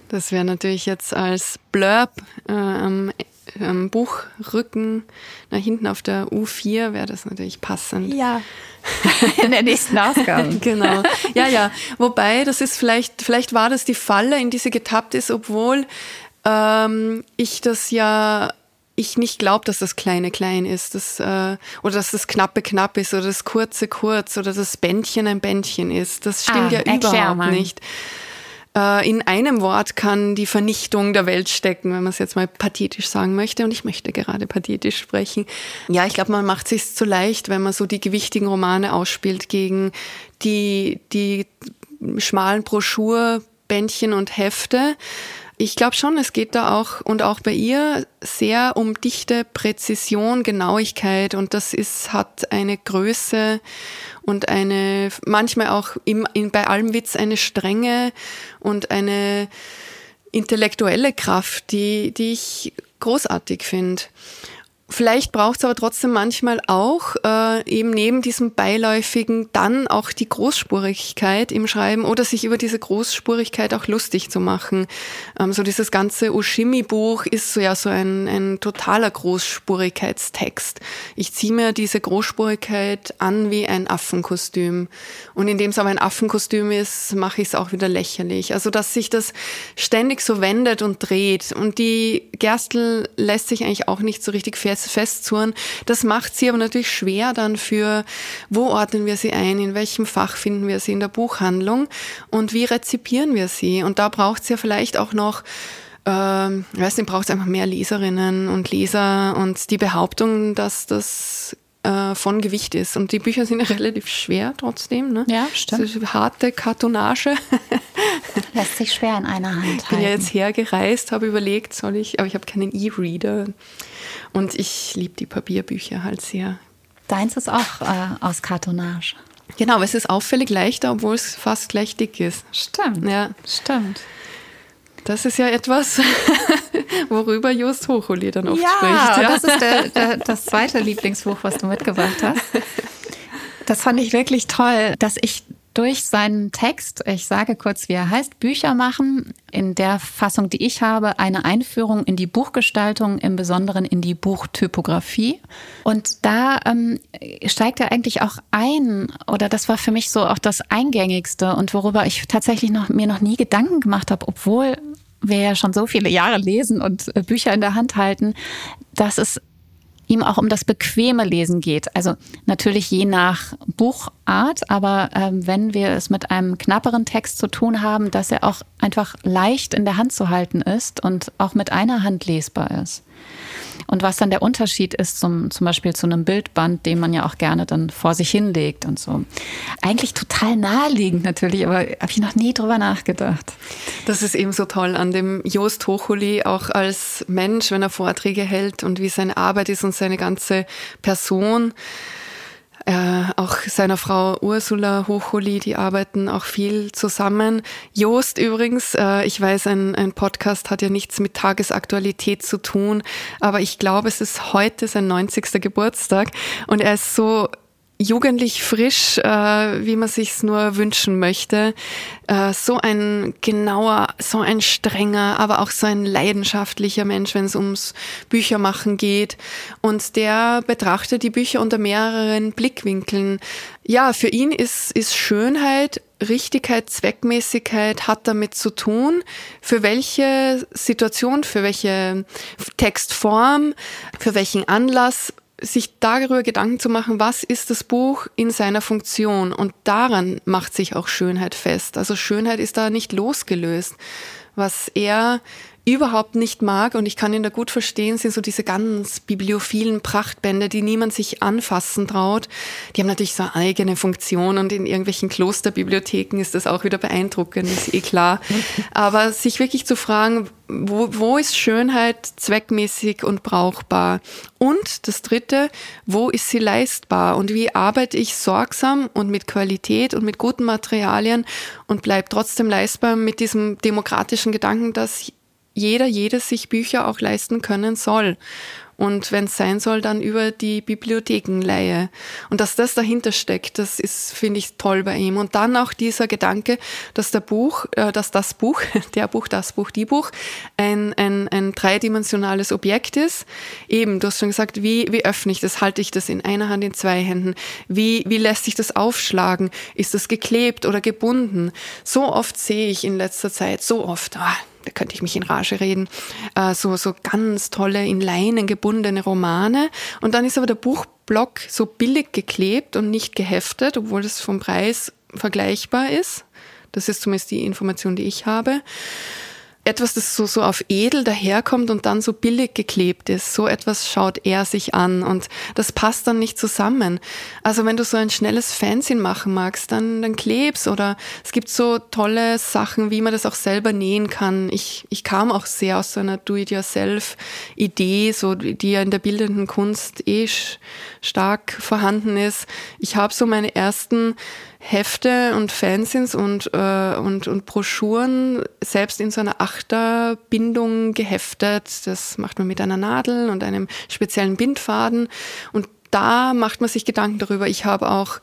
Das wäre natürlich jetzt als Blurb äh, am ähm, Buchrücken nach hinten auf der U4 wäre das natürlich passend. Ja. In der nächsten Ausgabe. genau. Ja, ja. Wobei, das ist vielleicht, vielleicht war das die Falle, in die sie getappt ist, obwohl ähm, ich das ja ich nicht glaube, dass das Kleine klein ist, das, äh, oder dass das Knappe knapp ist, oder das Kurze kurz, oder das Bändchen ein Bändchen ist. Das stimmt ah, ja überhaupt mal. nicht. Äh, in einem Wort kann die Vernichtung der Welt stecken, wenn man es jetzt mal pathetisch sagen möchte. Und ich möchte gerade pathetisch sprechen. Ja, ich glaube, man macht es zu leicht, wenn man so die gewichtigen Romane ausspielt gegen die, die schmalen Broschurbändchen und Hefte. Ich glaube schon, es geht da auch und auch bei ihr sehr um dichte Präzision, Genauigkeit und das ist, hat eine Größe und eine, manchmal auch im, in, bei allem Witz eine Strenge und eine intellektuelle Kraft, die, die ich großartig finde. Vielleicht braucht es aber trotzdem manchmal auch äh, eben neben diesem beiläufigen dann auch die Großspurigkeit im Schreiben oder sich über diese Großspurigkeit auch lustig zu machen. Ähm, so dieses ganze Oshimi-Buch ist so ja so ein, ein totaler Großspurigkeitstext. Ich ziehe mir diese Großspurigkeit an wie ein Affenkostüm. Und indem es aber ein Affenkostüm ist, mache ich es auch wieder lächerlich. Also dass sich das ständig so wendet und dreht. Und die Gerstl lässt sich eigentlich auch nicht so richtig fest festzurren. Das macht sie aber natürlich schwer dann für, wo ordnen wir sie ein, in welchem Fach finden wir sie in der Buchhandlung und wie rezipieren wir sie. Und da braucht es ja vielleicht auch noch ähm, ich weiß nicht, braucht es einfach mehr Leserinnen und Leser und die Behauptung, dass das äh, von Gewicht ist. Und die Bücher sind ja relativ schwer trotzdem. Ne? Ja, stimmt. Harte Kartonage. Lässt sich schwer in einer Hand halten. Ich bin ja jetzt hergereist, habe überlegt, soll ich, aber ich habe keinen E-Reader. Und ich liebe die Papierbücher halt sehr. Deins ist auch äh, aus Kartonage. Genau, es ist auffällig leichter, obwohl es fast gleich dick ist. Stimmt. Ja. Stimmt. Das ist ja etwas, worüber Just Hochuli dann oft ja, spricht. Ja, das ist der, der, das zweite Lieblingsbuch, was du mitgebracht hast. Das fand ich wirklich toll, dass ich durch seinen Text, ich sage kurz, wie er heißt, Bücher machen, in der Fassung, die ich habe, eine Einführung in die Buchgestaltung, im Besonderen in die Buchtypografie. Und da ähm, steigt er eigentlich auch ein, oder das war für mich so auch das Eingängigste und worüber ich tatsächlich noch, mir noch nie Gedanken gemacht habe, obwohl wir ja schon so viele Jahre lesen und äh, Bücher in der Hand halten, dass es ihm auch um das bequeme Lesen geht. Also natürlich je nach Buchart, aber ähm, wenn wir es mit einem knapperen Text zu tun haben, dass er auch einfach leicht in der Hand zu halten ist und auch mit einer Hand lesbar ist. Und was dann der Unterschied ist zum, zum Beispiel zu einem Bildband, den man ja auch gerne dann vor sich hinlegt und so. Eigentlich total naheliegend natürlich, aber habe ich noch nie drüber nachgedacht. Das ist eben so toll an dem Jost Hochuli, auch als Mensch, wenn er Vorträge hält und wie seine Arbeit ist und seine ganze Person äh, auch seiner Frau Ursula Hochholi, die arbeiten auch viel zusammen. Joost übrigens, äh, ich weiß, ein, ein Podcast hat ja nichts mit Tagesaktualität zu tun, aber ich glaube, es ist heute sein 90. Geburtstag und er ist so jugendlich frisch, äh, wie man sich's nur wünschen möchte. Äh, so ein genauer, so ein strenger, aber auch so ein leidenschaftlicher Mensch, wenn es ums Büchermachen geht. Und der betrachtet die Bücher unter mehreren Blickwinkeln. Ja, für ihn ist, ist Schönheit Richtigkeit, Zweckmäßigkeit hat damit zu tun, für welche Situation, für welche Textform, für welchen Anlass sich darüber Gedanken zu machen, was ist das Buch in seiner Funktion und daran macht sich auch Schönheit fest. Also Schönheit ist da nicht losgelöst. Was er überhaupt nicht mag, und ich kann ihn da gut verstehen, sind so diese ganz bibliophilen Prachtbände, die niemand sich anfassen traut. Die haben natürlich so eine eigene Funktion und in irgendwelchen Klosterbibliotheken ist das auch wieder beeindruckend, ist eh klar. Aber sich wirklich zu fragen, wo, wo ist Schönheit zweckmäßig und brauchbar? Und das Dritte, wo ist sie leistbar? Und wie arbeite ich sorgsam und mit Qualität und mit guten Materialien und bleibe trotzdem leistbar mit diesem demokratischen Gedanken, dass jeder, jedes sich Bücher auch leisten können soll. Und wenn es sein soll, dann über die Bibliothekenleihe. Und dass das dahinter steckt, das ist, finde ich, toll bei ihm. Und dann auch dieser Gedanke, dass der Buch, äh, dass das Buch, der Buch, das Buch, die Buch, ein, ein, ein dreidimensionales Objekt ist. Eben, du hast schon gesagt, wie, wie öffne ich das? Halte ich das in einer Hand, in zwei Händen? Wie, wie lässt sich das aufschlagen? Ist das geklebt oder gebunden? So oft sehe ich in letzter Zeit, so oft, ah, da könnte ich mich in Rage reden, äh, so, so ganz tolle, in Leinen gebundene Romane. Und dann ist aber der Buchblock so billig geklebt und nicht geheftet, obwohl das vom Preis vergleichbar ist. Das ist zumindest die Information, die ich habe etwas, das so, so auf edel daherkommt und dann so billig geklebt ist. So etwas schaut er sich an und das passt dann nicht zusammen. Also wenn du so ein schnelles Fanzine machen magst, dann, dann klebst oder es gibt so tolle Sachen, wie man das auch selber nähen kann. Ich, ich kam auch sehr aus so einer Do-it-yourself-Idee, so, die ja in der bildenden Kunst eh stark vorhanden ist. Ich habe so meine ersten Hefte und Fanzines und, äh, und, und Broschüren selbst in so einer Achterbindung geheftet. Das macht man mit einer Nadel und einem speziellen Bindfaden. Und da macht man sich Gedanken darüber. Ich habe auch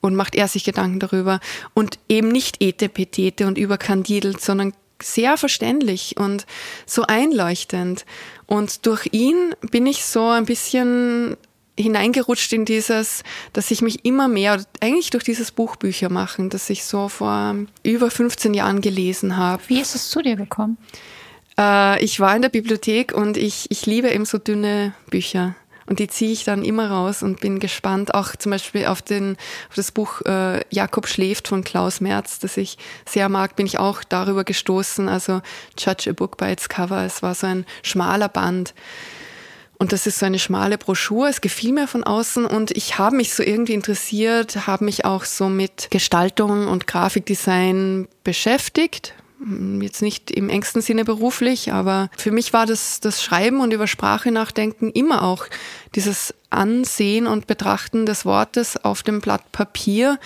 und macht er sich Gedanken darüber. Und eben nicht etepetete und überkandidelt, sondern sehr verständlich und so einleuchtend. Und durch ihn bin ich so ein bisschen hineingerutscht in dieses, dass ich mich immer mehr, eigentlich durch dieses Buchbücher machen, das ich so vor über 15 Jahren gelesen habe. Wie ist es zu dir gekommen? Äh, ich war in der Bibliothek und ich, ich liebe eben so dünne Bücher. Und die ziehe ich dann immer raus und bin gespannt, auch zum Beispiel auf, den, auf das Buch äh, Jakob schläft von Klaus Merz, das ich sehr mag, bin ich auch darüber gestoßen. Also Judge a Book by its Cover. Es war so ein schmaler Band und das ist so eine schmale Broschüre. Es gefiel mir von außen und ich habe mich so irgendwie interessiert, habe mich auch so mit Gestaltung und Grafikdesign beschäftigt Jetzt nicht im engsten Sinne beruflich, aber für mich war das, das Schreiben und über Sprache nachdenken immer auch dieses Ansehen und Betrachten des Wortes auf dem Blatt Papier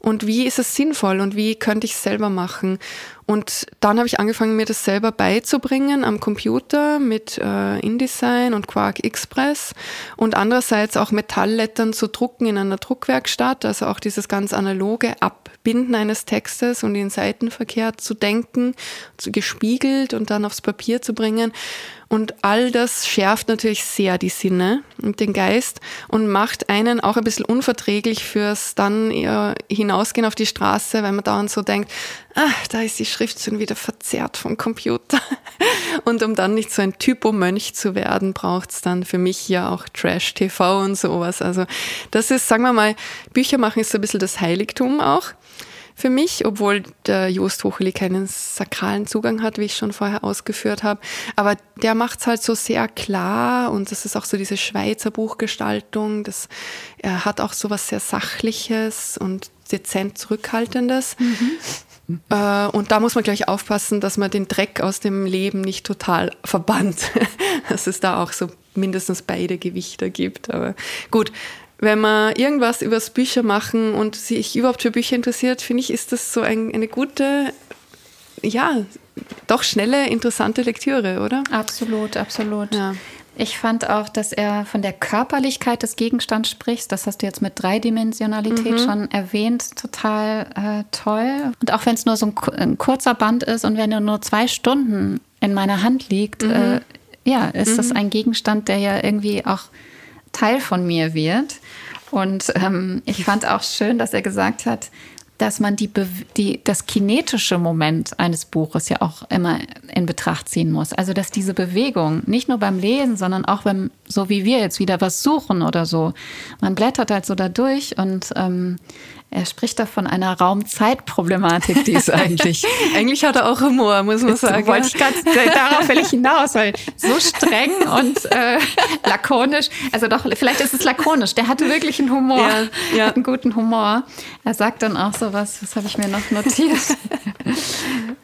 und wie ist es sinnvoll und wie könnte ich es selber machen. Und dann habe ich angefangen, mir das selber beizubringen am Computer mit äh, InDesign und Quark Express und andererseits auch Metalllettern zu drucken in einer Druckwerkstatt, also auch dieses ganz analoge Abbinden eines Textes und in Seitenverkehr zu denken, zu gespiegelt und dann aufs Papier zu bringen. Und all das schärft natürlich sehr die Sinne und den Geist und macht einen auch ein bisschen unverträglich fürs dann hinausgehen auf die Straße, weil man dauernd so denkt, ah, da ist die Schrift schon wieder verzerrt vom Computer. Und um dann nicht so ein Typomönch zu werden, braucht es dann für mich ja auch Trash-TV und sowas. Also das ist, sagen wir mal, Bücher machen ist so ein bisschen das Heiligtum auch für mich, obwohl der Jost Hocheli keinen sakralen Zugang hat, wie ich schon vorher ausgeführt habe. Aber der macht es halt so sehr klar und das ist auch so diese Schweizer Buchgestaltung. Das, er hat auch so was sehr Sachliches und dezent Zurückhaltendes. Mhm. Äh, und da muss man gleich aufpassen, dass man den Dreck aus dem Leben nicht total verbannt. dass es da auch so mindestens beide Gewichter gibt. Aber gut, wenn man irgendwas übers Bücher machen und sich überhaupt für Bücher interessiert, finde ich, ist das so ein, eine gute, ja, doch schnelle, interessante Lektüre, oder? Absolut, absolut. Ja. Ich fand auch, dass er von der Körperlichkeit des Gegenstands spricht. Das hast du jetzt mit Dreidimensionalität mhm. schon erwähnt. Total äh, toll. Und auch wenn es nur so ein, ein, kurzer Band ist und wenn er nur zwei Stunden in meiner Hand liegt, mhm. äh, ja, ist mhm. das ein Gegenstand, der ja irgendwie auch Teil von mir wird. Und ähm, ich fand auch schön, dass er gesagt hat, dass man die, die, das kinetische Moment eines Buches ja auch immer in Betracht ziehen muss. Also dass diese Bewegung nicht nur beim Lesen, sondern auch beim, so wie wir jetzt wieder was suchen oder so, man blättert halt so da durch und ähm, er spricht da von einer Raum-Zeit-Problematik, die ist eigentlich. eigentlich hat er auch Humor, muss man sagen. Wollte ich ganz, darauf will ich hinaus, weil so streng und äh, lakonisch, also doch, vielleicht ist es lakonisch, der hatte wirklich einen Humor, ja, ja. einen guten Humor. Er sagt dann auch so was, was habe ich mir noch notiert?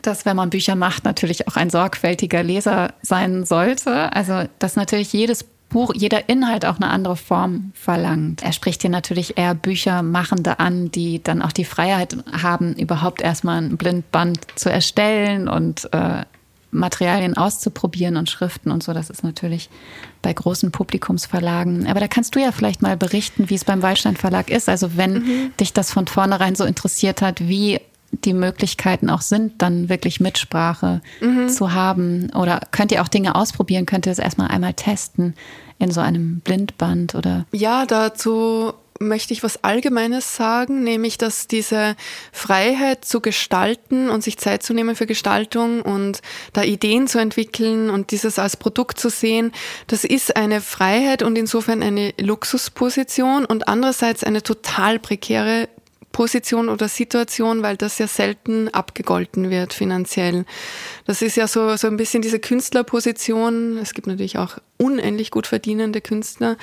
dass wenn man Bücher macht, natürlich auch ein sorgfältiger Leser sein sollte. Also, dass natürlich jedes Buch, jeder Inhalt auch eine andere Form verlangt. Er spricht hier natürlich eher Büchermachende an, die dann auch die Freiheit haben, überhaupt erstmal ein Blindband zu erstellen und äh, Materialien auszuprobieren und Schriften und so. Das ist natürlich bei großen Publikumsverlagen. Aber da kannst du ja vielleicht mal berichten, wie es beim Waldstein Verlag ist. Also wenn mhm. dich das von vornherein so interessiert hat, wie die Möglichkeiten auch sind, dann wirklich Mitsprache mhm. zu haben. Oder könnt ihr auch Dinge ausprobieren? Könnt ihr das erstmal einmal testen in so einem Blindband oder? Ja, dazu möchte ich was Allgemeines sagen, nämlich dass diese Freiheit zu gestalten und sich Zeit zu nehmen für Gestaltung und da Ideen zu entwickeln und dieses als Produkt zu sehen, das ist eine Freiheit und insofern eine Luxusposition und andererseits eine total prekäre Position oder Situation, weil das ja selten abgegolten wird finanziell. Das ist ja so, so ein bisschen diese Künstlerposition. Es gibt natürlich auch unendlich gut verdienende Künstler.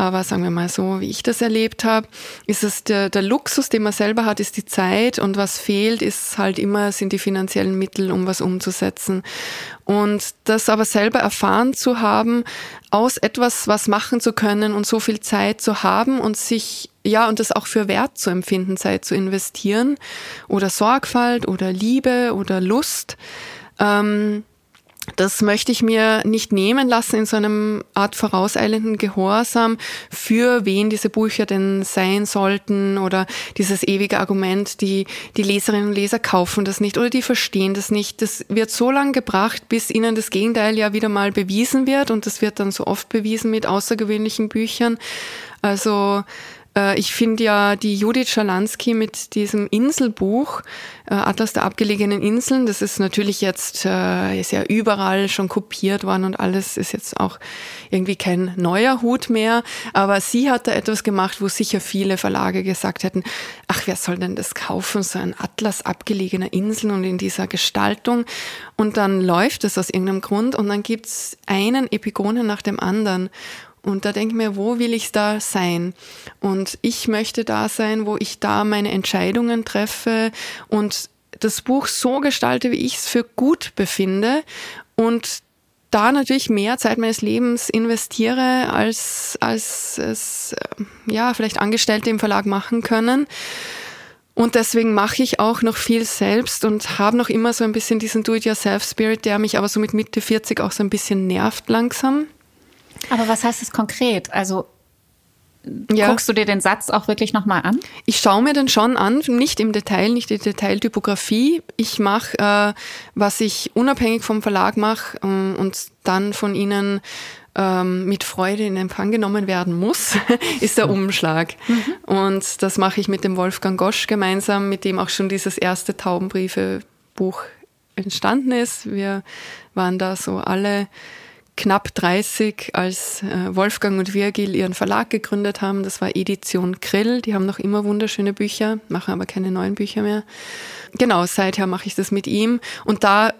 Aber sagen wir mal so, wie ich das erlebt habe, ist es der, der Luxus, den man selber hat, ist die Zeit und was fehlt, ist halt immer, sind die finanziellen Mittel, um was umzusetzen. Und das aber selber erfahren zu haben, aus etwas was machen zu können und so viel Zeit zu haben und sich ja, und das auch für wert zu empfinden, Zeit zu investieren oder Sorgfalt oder Liebe oder Lust. Ähm, das möchte ich mir nicht nehmen lassen in so einem Art vorauseilenden Gehorsam, für wen diese Bücher denn sein sollten oder dieses ewige Argument, die, die Leserinnen und Leser kaufen das nicht oder die verstehen das nicht. Das wird so lange gebracht, bis ihnen das Gegenteil ja wieder mal bewiesen wird und das wird dann so oft bewiesen mit außergewöhnlichen Büchern. Also ich finde ja die Judith Schalansky mit diesem Inselbuch, äh, Atlas der abgelegenen Inseln, das ist natürlich jetzt, äh, ist ja überall schon kopiert worden und alles ist jetzt auch irgendwie kein neuer Hut mehr. Aber sie hat da etwas gemacht, wo sicher viele Verlage gesagt hätten, ach, wer soll denn das kaufen, so ein Atlas abgelegener Inseln und in dieser Gestaltung. Und dann läuft es aus irgendeinem Grund und dann gibt's einen Epigonen nach dem anderen. Und da denke ich mir, wo will ich da sein? Und ich möchte da sein, wo ich da meine Entscheidungen treffe und das Buch so gestalte, wie ich es für gut befinde und da natürlich mehr Zeit meines Lebens investiere, als, als es äh, ja vielleicht Angestellte im Verlag machen können. Und deswegen mache ich auch noch viel selbst und habe noch immer so ein bisschen diesen Do-it-yourself-Spirit, der mich aber so mit Mitte 40 auch so ein bisschen nervt langsam. Aber was heißt das konkret? Also ja. Guckst du dir den Satz auch wirklich nochmal an? Ich schaue mir den schon an, nicht im Detail, nicht die Detailtypografie. Ich mache, äh, was ich unabhängig vom Verlag mache ähm, und dann von ihnen ähm, mit Freude in Empfang genommen werden muss, ist der Umschlag. Mhm. Und das mache ich mit dem Wolfgang Gosch gemeinsam, mit dem auch schon dieses erste Taubenbriefe-Buch entstanden ist. Wir waren da so alle knapp 30, als äh, Wolfgang und Virgil ihren Verlag gegründet haben. Das war Edition Krill. Die haben noch immer wunderschöne Bücher, machen aber keine neuen Bücher mehr. Genau, seither mache ich das mit ihm. Und da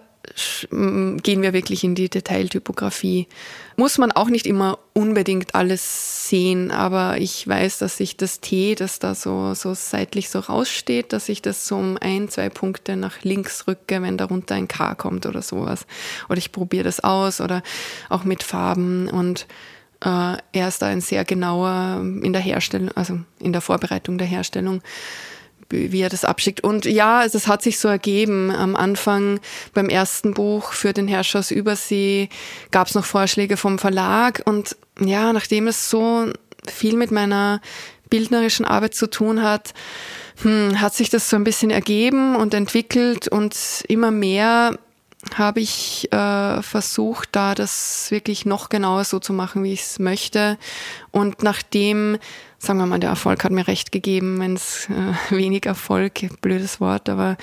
gehen wir wirklich in die Detailtypografie. Muss man auch nicht immer unbedingt alles sehen, aber ich weiß, dass ich das T, das da so, so seitlich so raussteht, dass ich das so um ein, zwei Punkte nach links rücke, wenn darunter ein K kommt oder sowas. Oder ich probiere das aus oder auch mit Farben und äh, er ist da ein sehr genauer in der Herstellung, also in der Vorbereitung der Herstellung wie er das abschickt. Und ja, es hat sich so ergeben. Am Anfang beim ersten Buch für den Herrscher aus Übersee gab es noch Vorschläge vom Verlag. Und ja, nachdem es so viel mit meiner bildnerischen Arbeit zu tun hat, hm, hat sich das so ein bisschen ergeben und entwickelt und immer mehr habe ich äh, versucht, da das wirklich noch genauer so zu machen, wie ich es möchte. Und nachdem sagen wir mal, der Erfolg hat mir recht gegeben, wenn es äh, wenig Erfolg, blödes Wort, aber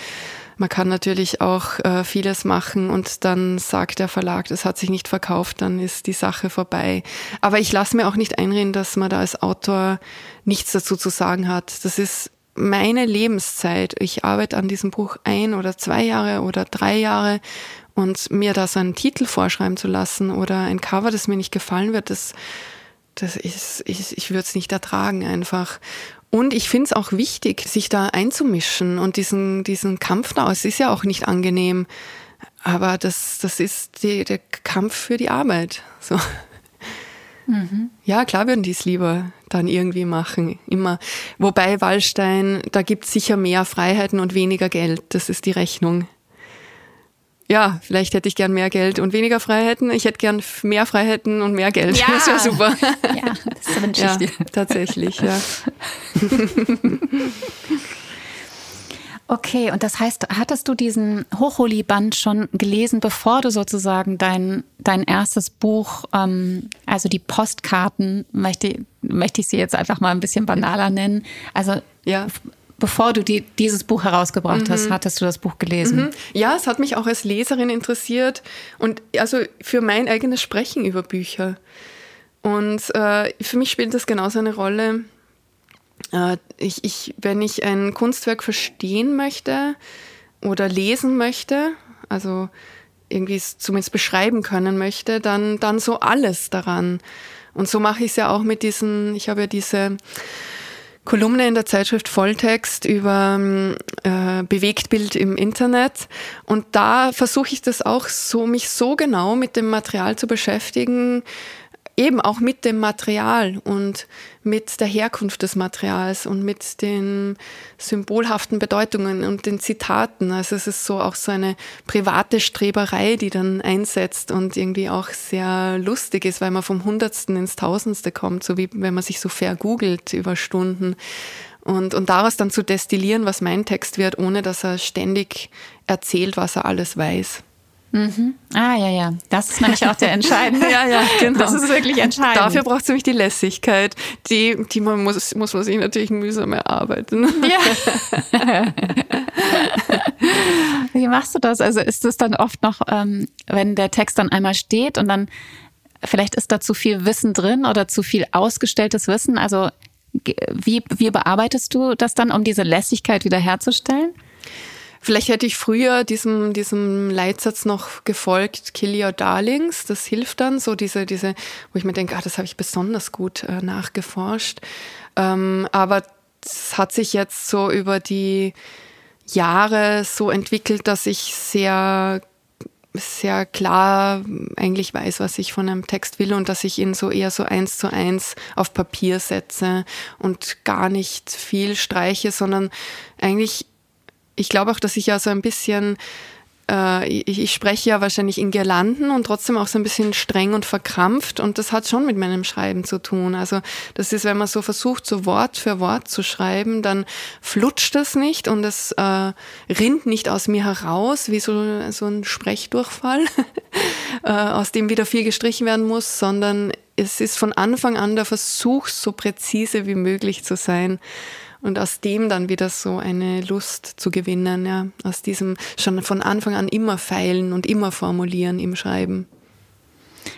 man kann natürlich auch äh, vieles machen und dann sagt der Verlag, das hat sich nicht verkauft, dann ist die Sache vorbei. Aber ich lasse mir auch nicht einreden, dass man da als Autor nichts dazu zu sagen hat. Das ist meine Lebenszeit. Ich arbeite an diesem Buch ein oder zwei Jahre oder drei Jahre und mir da so einen Titel vorschreiben zu lassen oder ein Cover, das mir nicht gefallen wird, das das ist, ich, ich würde es nicht ertragen einfach. Und ich finde es auch wichtig, sich da einzumischen und diesen, diesen Kampf da, es ist ja auch nicht angenehm, aber das, das ist die, der Kampf für die Arbeit. So. Mhm. Ja, klar würden die es lieber dann irgendwie machen, immer. Wobei Wallstein, da gibt es sicher mehr Freiheiten und weniger Geld, das ist die Rechnung ja, vielleicht hätte ich gern mehr Geld und weniger Freiheiten. Ich hätte gern mehr Freiheiten und mehr Geld. Ja. Das wäre super. Ja, das wünsche ich ja, dir. Tatsächlich, ja. Okay, und das heißt, hattest du diesen Hochholi-Band schon gelesen, bevor du sozusagen dein, dein erstes Buch, ähm, also die Postkarten, möchte, möchte ich sie jetzt einfach mal ein bisschen banaler nennen, also ja bevor du die, dieses Buch herausgebracht mhm. hast, hattest du das Buch gelesen? Mhm. Ja, es hat mich auch als Leserin interessiert und also für mein eigenes Sprechen über Bücher. Und äh, für mich spielt das genauso eine Rolle. Äh, ich, ich, wenn ich ein Kunstwerk verstehen möchte oder lesen möchte, also irgendwie zumindest beschreiben können möchte, dann, dann so alles daran. Und so mache ich es ja auch mit diesen, ich habe ja diese Kolumne in der Zeitschrift Volltext über äh, Bewegtbild im Internet. Und da versuche ich das auch so, mich so genau mit dem Material zu beschäftigen, eben auch mit dem Material und mit der Herkunft des Materials und mit den symbolhaften Bedeutungen und den Zitaten. Also es ist so auch so eine private Streberei, die dann einsetzt und irgendwie auch sehr lustig ist, weil man vom Hundertsten ins Tausendste kommt, so wie wenn man sich so vergoogelt über Stunden. Und, und daraus dann zu destillieren, was mein Text wird, ohne dass er ständig erzählt, was er alles weiß. Mhm. Ah, ja, ja. Das ist nämlich auch der entscheidende. ja, ja, genau. Das ist wirklich entscheidend. Dafür braucht es nämlich die Lässigkeit. Die, die man muss, muss man sich natürlich mühsam erarbeiten. Ja. Wie machst du das? Also ist es dann oft noch, ähm, wenn der Text dann einmal steht und dann vielleicht ist da zu viel Wissen drin oder zu viel ausgestelltes Wissen? Also wie, wie bearbeitest du das dann, um diese Lässigkeit wiederherzustellen? Vielleicht hätte ich früher diesem, diesem Leitsatz noch gefolgt, Kill Your Darlings. Das hilft dann, so diese, diese, wo ich mir denke, ah, das habe ich besonders gut äh, nachgeforscht. Ähm, aber es hat sich jetzt so über die Jahre so entwickelt, dass ich sehr sehr klar eigentlich weiß, was ich von einem Text will und dass ich ihn so eher so eins zu eins auf Papier setze und gar nicht viel streiche, sondern eigentlich, ich glaube auch, dass ich ja so ein bisschen äh, ich, ich, spreche ja wahrscheinlich in Girlanden und trotzdem auch so ein bisschen streng und verkrampft und das hat schon mit meinem Schreiben zu tun. Also das ist, wenn man so versucht, so Wort für Wort zu schreiben, dann flutscht das nicht und es äh, rinnt nicht aus mir heraus wie so, so ein Sprechdurchfall, äh, aus dem wieder viel gestrichen werden muss, sondern es ist von Anfang an der Versuch, so präzise wie möglich zu sein und aus dem dann wieder so eine Lust zu gewinnen, ja, aus diesem schon von Anfang an immer feilen und immer formulieren im Schreiben.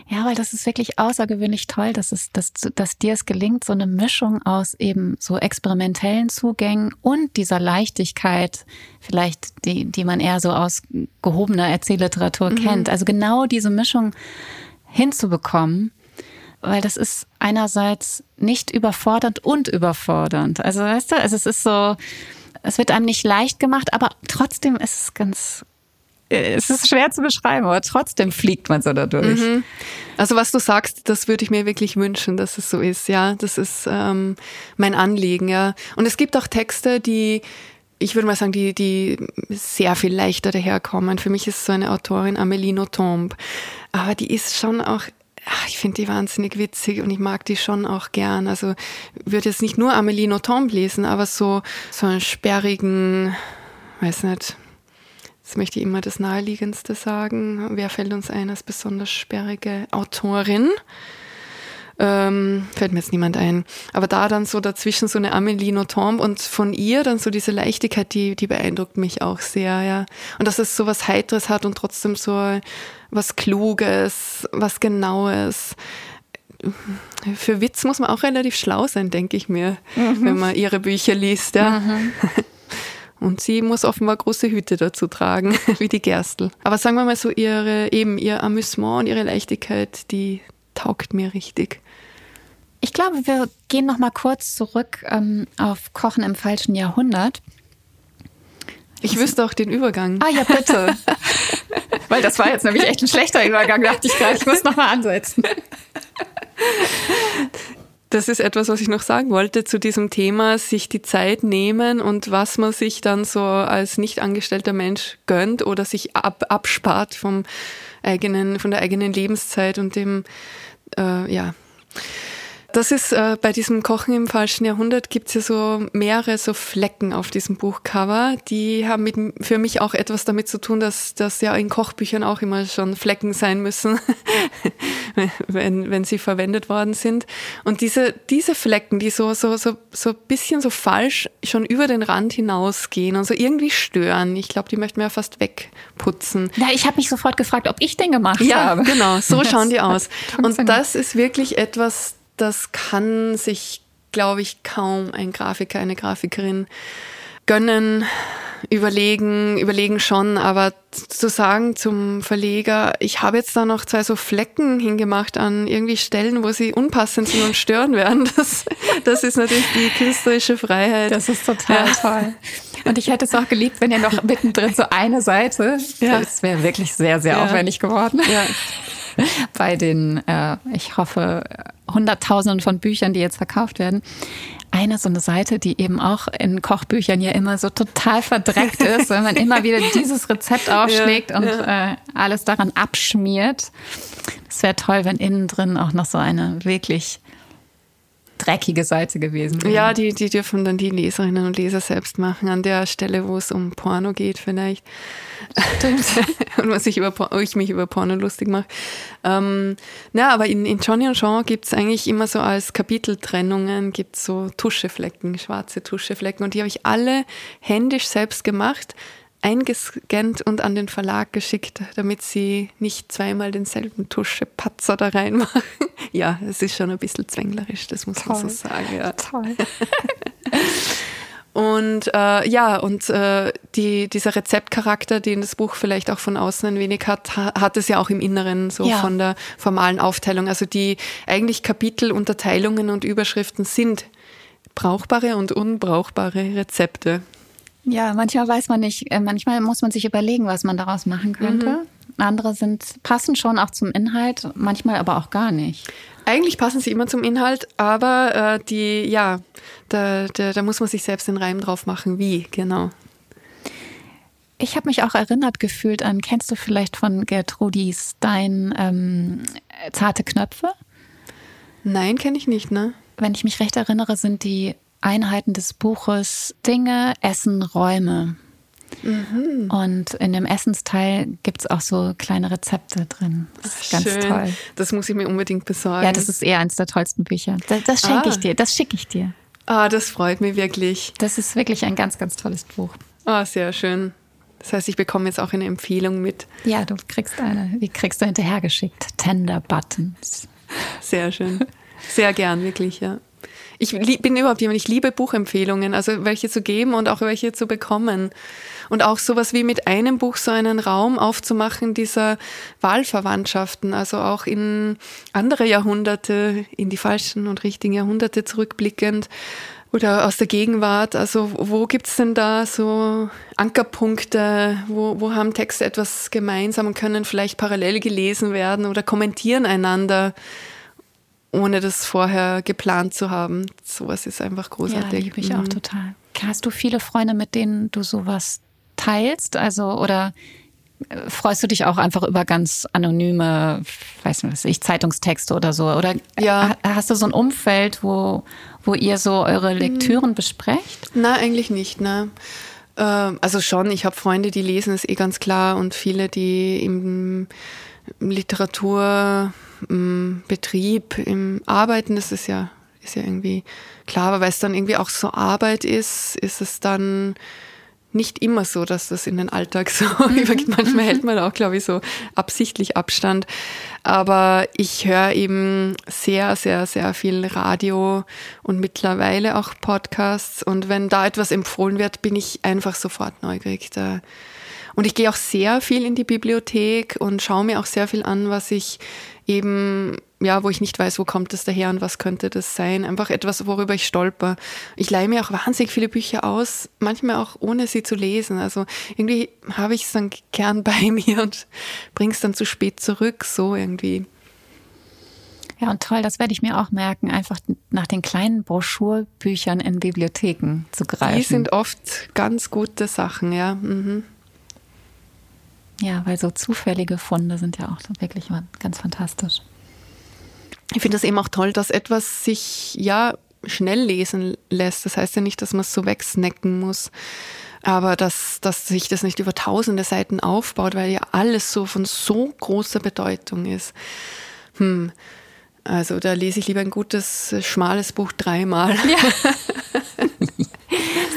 Ja, weil das ist wirklich außergewöhnlich toll, dass es, dass, dass dir es gelingt, so eine Mischung aus eben so experimentellen Zugängen und dieser Leichtigkeit, vielleicht die, die man eher so aus gehobener Erzählliteratur mhm. kennt. Also genau diese Mischung hinzubekommen weil das ist einerseits nicht überfordernd und überfordernd. Also weißt du, also es ist so, es wird einem nicht leicht gemacht, aber trotzdem ist es ganz, es ist schwer zu beschreiben, aber trotzdem fliegt man so dadurch. Mhm. Also was du sagst, das würde ich mir wirklich wünschen, dass es so ist. Ja, das ist ähm, mein Anliegen. Ja, und es gibt auch Texte, die ich würde mal sagen, die, die sehr viel leichter daherkommen. Für mich ist so eine Autorin Amélie Nothomb. Aber die ist schon auch ach, ich finde die wahnsinnig witzig und ich mag die schon auch gern. Also würde jetzt nicht nur Amélie Nothomb lesen, aber so, so einen sperrigen, weiß nicht, jetzt möchte ich immer das Naheliegendste sagen. Wer fällt uns ein als besonders sperrige Autorin? Ähm, fällt mir jetzt niemand ein. Aber da dann so dazwischen so eine Amélie Nothomb und von ihr dann so diese Leichtigkeit, die, die beeindruckt mich auch sehr, ja. Und dass es so was Heiteres hat und trotzdem so was Kluges, was Genaues. Für Witz muss man auch relativ schlau sein, denke ich mir, mhm. wenn man ihre Bücher liest, ja. Mhm. Und sie muss offenbar große Hüte dazu tragen, wie die Gerstl. Aber sagen wir mal so, ihre, eben ihr Amüsement und ihre Leichtigkeit, die taugt mir richtig. Ich glaube, wir gehen noch mal kurz zurück ähm, auf Kochen im falschen Jahrhundert. Ich wüsste auch den Übergang. Ah ja, bitte. Weil das war jetzt nämlich echt ein schlechter Übergang, dachte ich gerade. Ich muss noch mal ansetzen. Das ist etwas, was ich noch sagen wollte zu diesem Thema, sich die Zeit nehmen und was man sich dann so als nicht angestellter Mensch gönnt oder sich ab, abspart vom eigenen, von der eigenen Lebenszeit und dem, äh, ja. Das ist äh, bei diesem Kochen im falschen Jahrhundert gibt es ja so mehrere so Flecken auf diesem Buchcover. Die haben mit, für mich auch etwas damit zu tun, dass das ja in Kochbüchern auch immer schon Flecken sein müssen, wenn, wenn sie verwendet worden sind. Und diese, diese Flecken, die so, so, so, so ein bisschen so falsch schon über den Rand hinausgehen und so irgendwie stören. Ich glaube, die möchten wir ja fast wegputzen. Ja, ich habe mich sofort gefragt, ob ich den gemacht ja, habe. Ja, genau, so schauen die aus. Und das ist wirklich etwas, das kann sich, glaube ich, kaum ein Grafiker, eine Grafikerin gönnen, überlegen, überlegen schon, aber zu sagen zum Verleger, ich habe jetzt da noch zwei so Flecken hingemacht an irgendwie Stellen, wo sie unpassend sind und stören werden, das, das ist natürlich die künstlerische Freiheit. Das ist total ja. toll. Und ich hätte es auch geliebt, wenn ihr noch mittendrin so eine Seite, ja. das wäre wirklich sehr, sehr ja. aufwendig geworden. Ja. bei den, äh, ich hoffe, Hunderttausenden von Büchern, die jetzt verkauft werden. Eine so eine Seite, die eben auch in Kochbüchern ja immer so total verdreckt ist, wenn man immer wieder dieses Rezept aufschlägt ja, und ja. Äh, alles daran abschmiert. Es wäre toll, wenn innen drin auch noch so eine wirklich dreckige Seite gewesen wäre. Ja, die, die dürfen dann die Leserinnen und Leser selbst machen, an der Stelle, wo es um Porno geht vielleicht. Stimmt. und was ich, über, ich mich über Porno lustig mache. Ähm, na, aber in, in Johnny und Jean gibt es eigentlich immer so als Kapiteltrennungen gibt so Tuscheflecken, schwarze Tuscheflecken. Und die habe ich alle händisch selbst gemacht eingescannt und an den Verlag geschickt, damit sie nicht zweimal denselben Tuschepatzer da reinmachen. ja, es ist schon ein bisschen zwänglerisch, das muss Toll. man so sagen. Ja. Toll. und äh, ja, und äh, die, dieser Rezeptcharakter, den das Buch vielleicht auch von außen ein wenig hat, hat es ja auch im Inneren so ja. von der formalen Aufteilung. Also die eigentlich Kapitelunterteilungen und Überschriften sind brauchbare und unbrauchbare Rezepte. Ja, manchmal weiß man nicht, äh, manchmal muss man sich überlegen, was man daraus machen könnte. Mhm. Andere sind, passen schon auch zum Inhalt, manchmal aber auch gar nicht. Eigentlich passen sie immer zum Inhalt, aber äh, die, ja, da, da, da muss man sich selbst den Reim drauf machen, wie, genau. Ich habe mich auch erinnert gefühlt an, kennst du vielleicht von Gertrudis Stein ähm, Zarte Knöpfe? Nein, kenne ich nicht, ne? Wenn ich mich recht erinnere, sind die Einheiten des Buches Dinge, Essen, Räume. Mhm. Und in dem Essensteil gibt es auch so kleine Rezepte drin. Das ist ganz Schön. toll. Das muss ich mir unbedingt besorgen. Ja, das ist eher eines der tollsten Bücher. Das, das schenke ah. ich dir, das schicke ich dir. Ah, das freut mich wirklich. Das ist wirklich ein ganz, ganz tolles Buch. Ah, sehr schön. Das heißt, ich bekomme jetzt auch eine Empfehlung mit. Ja, du kriegst eine. Wie kriegst du hinterhergeschickt? Tender Buttons. Sehr schön. Sehr gern, wirklich, ja. Ich bin überhaupt jemand, ich liebe Buchempfehlungen, also welche zu geben und auch welche zu bekommen. Und auch sowas wie mit einem Buch so einen Raum aufzumachen dieser Wahlverwandtschaften, also auch in andere Jahrhunderte, in die falschen und richtigen Jahrhunderte zurückblickend oder aus der Gegenwart. Also wo gibt's denn da so Ankerpunkte? Wo, wo haben Texte etwas gemeinsam und können vielleicht parallel gelesen werden oder kommentieren einander? Ohne das vorher geplant zu haben. Sowas ist einfach großartig. Ja, liebe ich mhm. auch total. Hast du viele Freunde, mit denen du sowas teilst? Also, oder äh, freust du dich auch einfach über ganz anonyme, weiß nicht was ich, Zeitungstexte oder so? Oder ja. hast du so ein Umfeld, wo, wo ihr so eure mhm. Lektüren besprecht? Na, eigentlich nicht, ne. Also schon, ich habe Freunde, die lesen es eh ganz klar und viele, die im Literatur im Betrieb, im Arbeiten, das ist ja, ist ja irgendwie klar, aber weil es dann irgendwie auch so Arbeit ist, ist es dann nicht immer so, dass das in den Alltag so mhm. übergeht. Manchmal hält man auch, glaube ich, so absichtlich Abstand. Aber ich höre eben sehr, sehr, sehr viel Radio und mittlerweile auch Podcasts. Und wenn da etwas empfohlen wird, bin ich einfach sofort neugierig. Da und ich gehe auch sehr viel in die Bibliothek und schaue mir auch sehr viel an, was ich eben, ja, wo ich nicht weiß, wo kommt das daher und was könnte das sein. Einfach etwas, worüber ich stolper. Ich leihe mir auch wahnsinnig viele Bücher aus, manchmal auch ohne sie zu lesen. Also irgendwie habe ich es dann gern bei mir und bringe es dann zu spät zurück, so irgendwie. Ja, und toll, das werde ich mir auch merken, einfach nach den kleinen Broschurbüchern in Bibliotheken zu greifen. Die sind oft ganz gute Sachen, ja. Mhm. Ja, weil so zufällige Funde sind ja auch wirklich ganz fantastisch. Ich finde es eben auch toll, dass etwas sich ja schnell lesen lässt. Das heißt ja nicht, dass man es so wegsnacken muss. Aber dass, dass sich das nicht über tausende Seiten aufbaut, weil ja alles so von so großer Bedeutung ist. Hm. Also da lese ich lieber ein gutes, schmales Buch dreimal. Ja.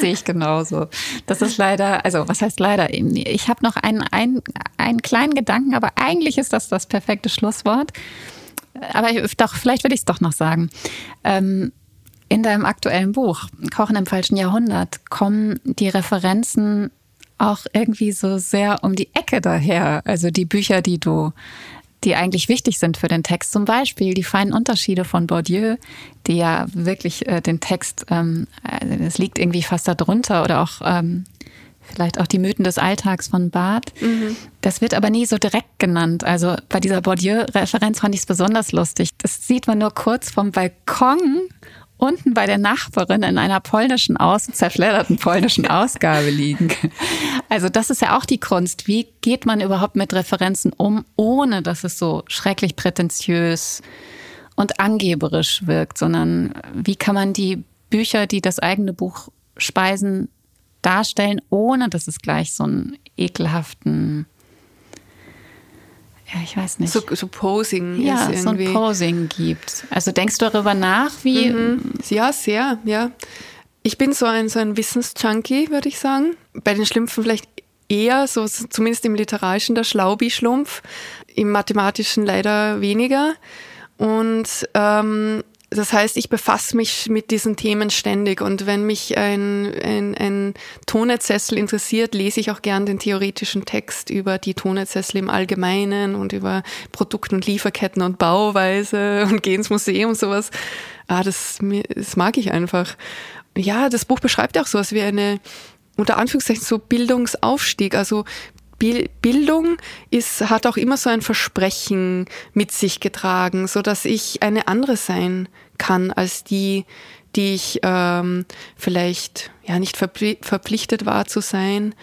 sehe ich genauso. Das ist leider, also was heißt leider? Ich habe noch einen, einen, einen kleinen Gedanken, aber eigentlich ist das das perfekte Schlusswort. Aber doch, vielleicht will ich es doch noch sagen. Ähm, in deinem aktuellen Buch, Kochen im falschen Jahrhundert, kommen die Referenzen auch irgendwie so sehr um die Ecke daher. Also die Bücher, die du die eigentlich wichtig sind für den Text. Zum Beispiel die feinen Unterschiede von Bourdieu, die ja wirklich äh, den Text, ähm, äh, es liegt irgendwie fast darunter oder auch ähm, vielleicht auch die Mythen des Alltags von Barth. Mhm. Das wird aber nie so direkt genannt. Also bei dieser Bourdieu-Referenz fand ich es besonders lustig. Das sieht man nur kurz vom Balkon unten bei der Nachbarin in einer polnischen Aus zerfledderten polnischen Ausgabe liegen. Also das ist ja auch die Kunst. Wie geht man überhaupt mit Referenzen um, ohne dass es so schrecklich prätentiös und angeberisch wirkt, sondern wie kann man die Bücher, die das eigene Buch speisen, darstellen, ohne dass es gleich so einen ekelhaften ja, ich weiß nicht. So, so Posing ja, ist irgendwie. so ein Posing gibt. Also denkst du darüber nach, wie. Mhm. Ja, sehr, ja. Ich bin so ein, so ein Wissensjunkie, würde ich sagen. Bei den Schlümpfen vielleicht eher, so zumindest im Literarischen der Schlaubi-Schlumpf, im Mathematischen leider weniger. Und ähm, das heißt, ich befasse mich mit diesen Themen ständig und wenn mich ein, ein, ein Tonnetzessel interessiert, lese ich auch gern den theoretischen Text über die Tonnetzessel im Allgemeinen und über Produkt- und Lieferketten und Bauweise und gehe ins Museum und sowas. Ah, das, das mag ich einfach. Ja, das Buch beschreibt auch sowas wie eine unter Anführungszeichen so Bildungsaufstieg. Also Bildung ist, hat auch immer so ein Versprechen mit sich getragen, so dass ich eine andere sein kann als die, die ich ähm, vielleicht ja nicht verpflichtet war zu sein.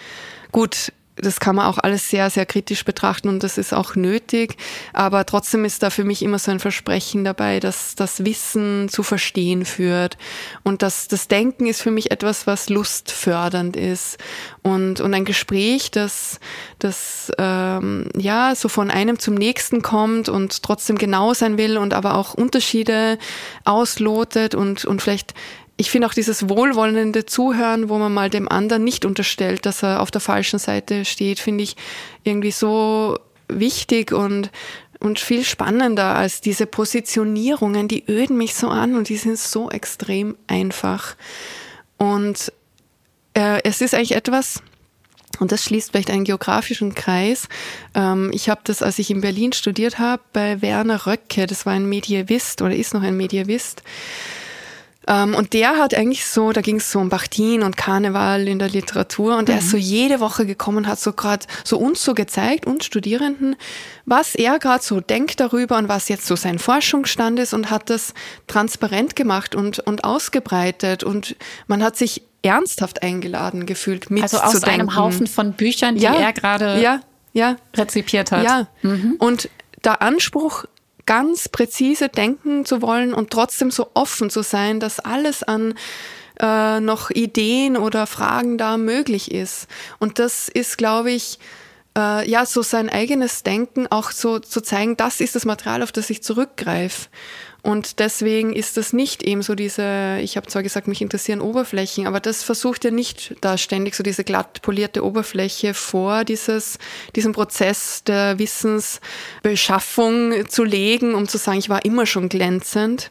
Gut, das kann man auch alles sehr, sehr kritisch betrachten und das ist auch nötig. Aber trotzdem ist da für mich immer so ein Versprechen dabei, dass das Wissen zu verstehen führt. Und dass das Denken ist für mich etwas, was lustfördernd ist. Und, und ein Gespräch, das, das ähm, ja so von einem zum nächsten kommt und trotzdem genau sein will und aber auch Unterschiede auslotet und, und vielleicht ich finde auch dieses wohlwollende Zuhören, wo man mal dem anderen nicht unterstellt, dass er auf der falschen Seite steht, finde ich irgendwie so wichtig und, und viel spannender als diese Positionierungen, die öden mich so an und die sind so extrem einfach. Und äh, es ist eigentlich etwas, und das schließt vielleicht einen geografischen Kreis. Ähm, ich habe das, als ich in Berlin studiert habe, bei Werner Röcke, das war ein Medievist oder ist noch ein Medievist, und der hat eigentlich so, da ging es so um Bachtin und Karneval in der Literatur und mhm. er ist so jede Woche gekommen hat so gerade so uns so gezeigt, uns Studierenden, was er gerade so denkt darüber und was jetzt so sein Forschungsstand ist und hat das transparent gemacht und, und ausgebreitet und man hat sich ernsthaft eingeladen gefühlt mit Also aus einem Haufen von Büchern, die ja, er gerade ja, ja, rezipiert hat. Ja, mhm. und der Anspruch ganz präzise denken zu wollen und trotzdem so offen zu sein, dass alles an äh, noch Ideen oder Fragen da möglich ist. Und das ist, glaube ich, äh, ja, so sein eigenes Denken auch so zu zeigen, das ist das Material, auf das ich zurückgreife. Und deswegen ist das nicht eben so diese, ich habe zwar gesagt, mich interessieren Oberflächen, aber das versucht ja nicht da ständig so diese glatt polierte Oberfläche vor dieses, diesen Prozess der Wissensbeschaffung zu legen, um zu sagen, ich war immer schon glänzend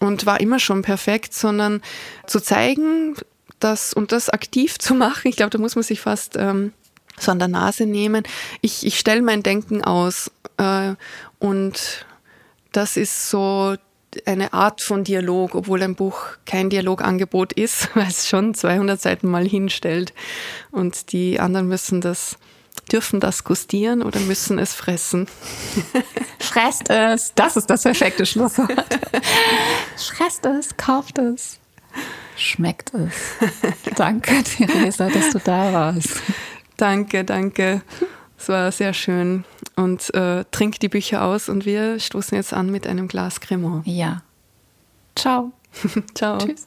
und war immer schon perfekt, sondern zu zeigen, das und das aktiv zu machen. Ich glaube, da muss man sich fast ähm, so an der Nase nehmen. Ich, ich stelle mein Denken aus äh, und das ist so eine Art von Dialog, obwohl ein Buch kein Dialogangebot ist, weil es schon 200 Seiten mal hinstellt und die anderen müssen das dürfen das gustieren oder müssen es fressen? Fresst es. Das ist das perfekte Schlusswort. Fresst es, kauft es, schmeckt es. Danke, Theresa, dass du da warst. Danke, danke. Es war sehr schön. Und äh, trink die Bücher aus und wir stoßen jetzt an mit einem Glas Cremant. Ja. Ciao. Ciao. Tschüss.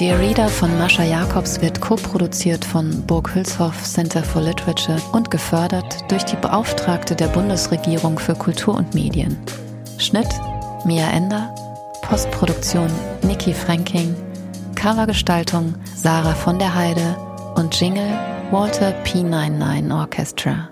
Dear Reader von Mascha Jacobs wird co-produziert von Burg Hülshoff Center for Literature und gefördert durch die Beauftragte der Bundesregierung für Kultur und Medien. Schnitt Mia Ender, Postproduktion Niki Franking, Covergestaltung Sarah von der Heide und Jingle Walter P99 Orchestra.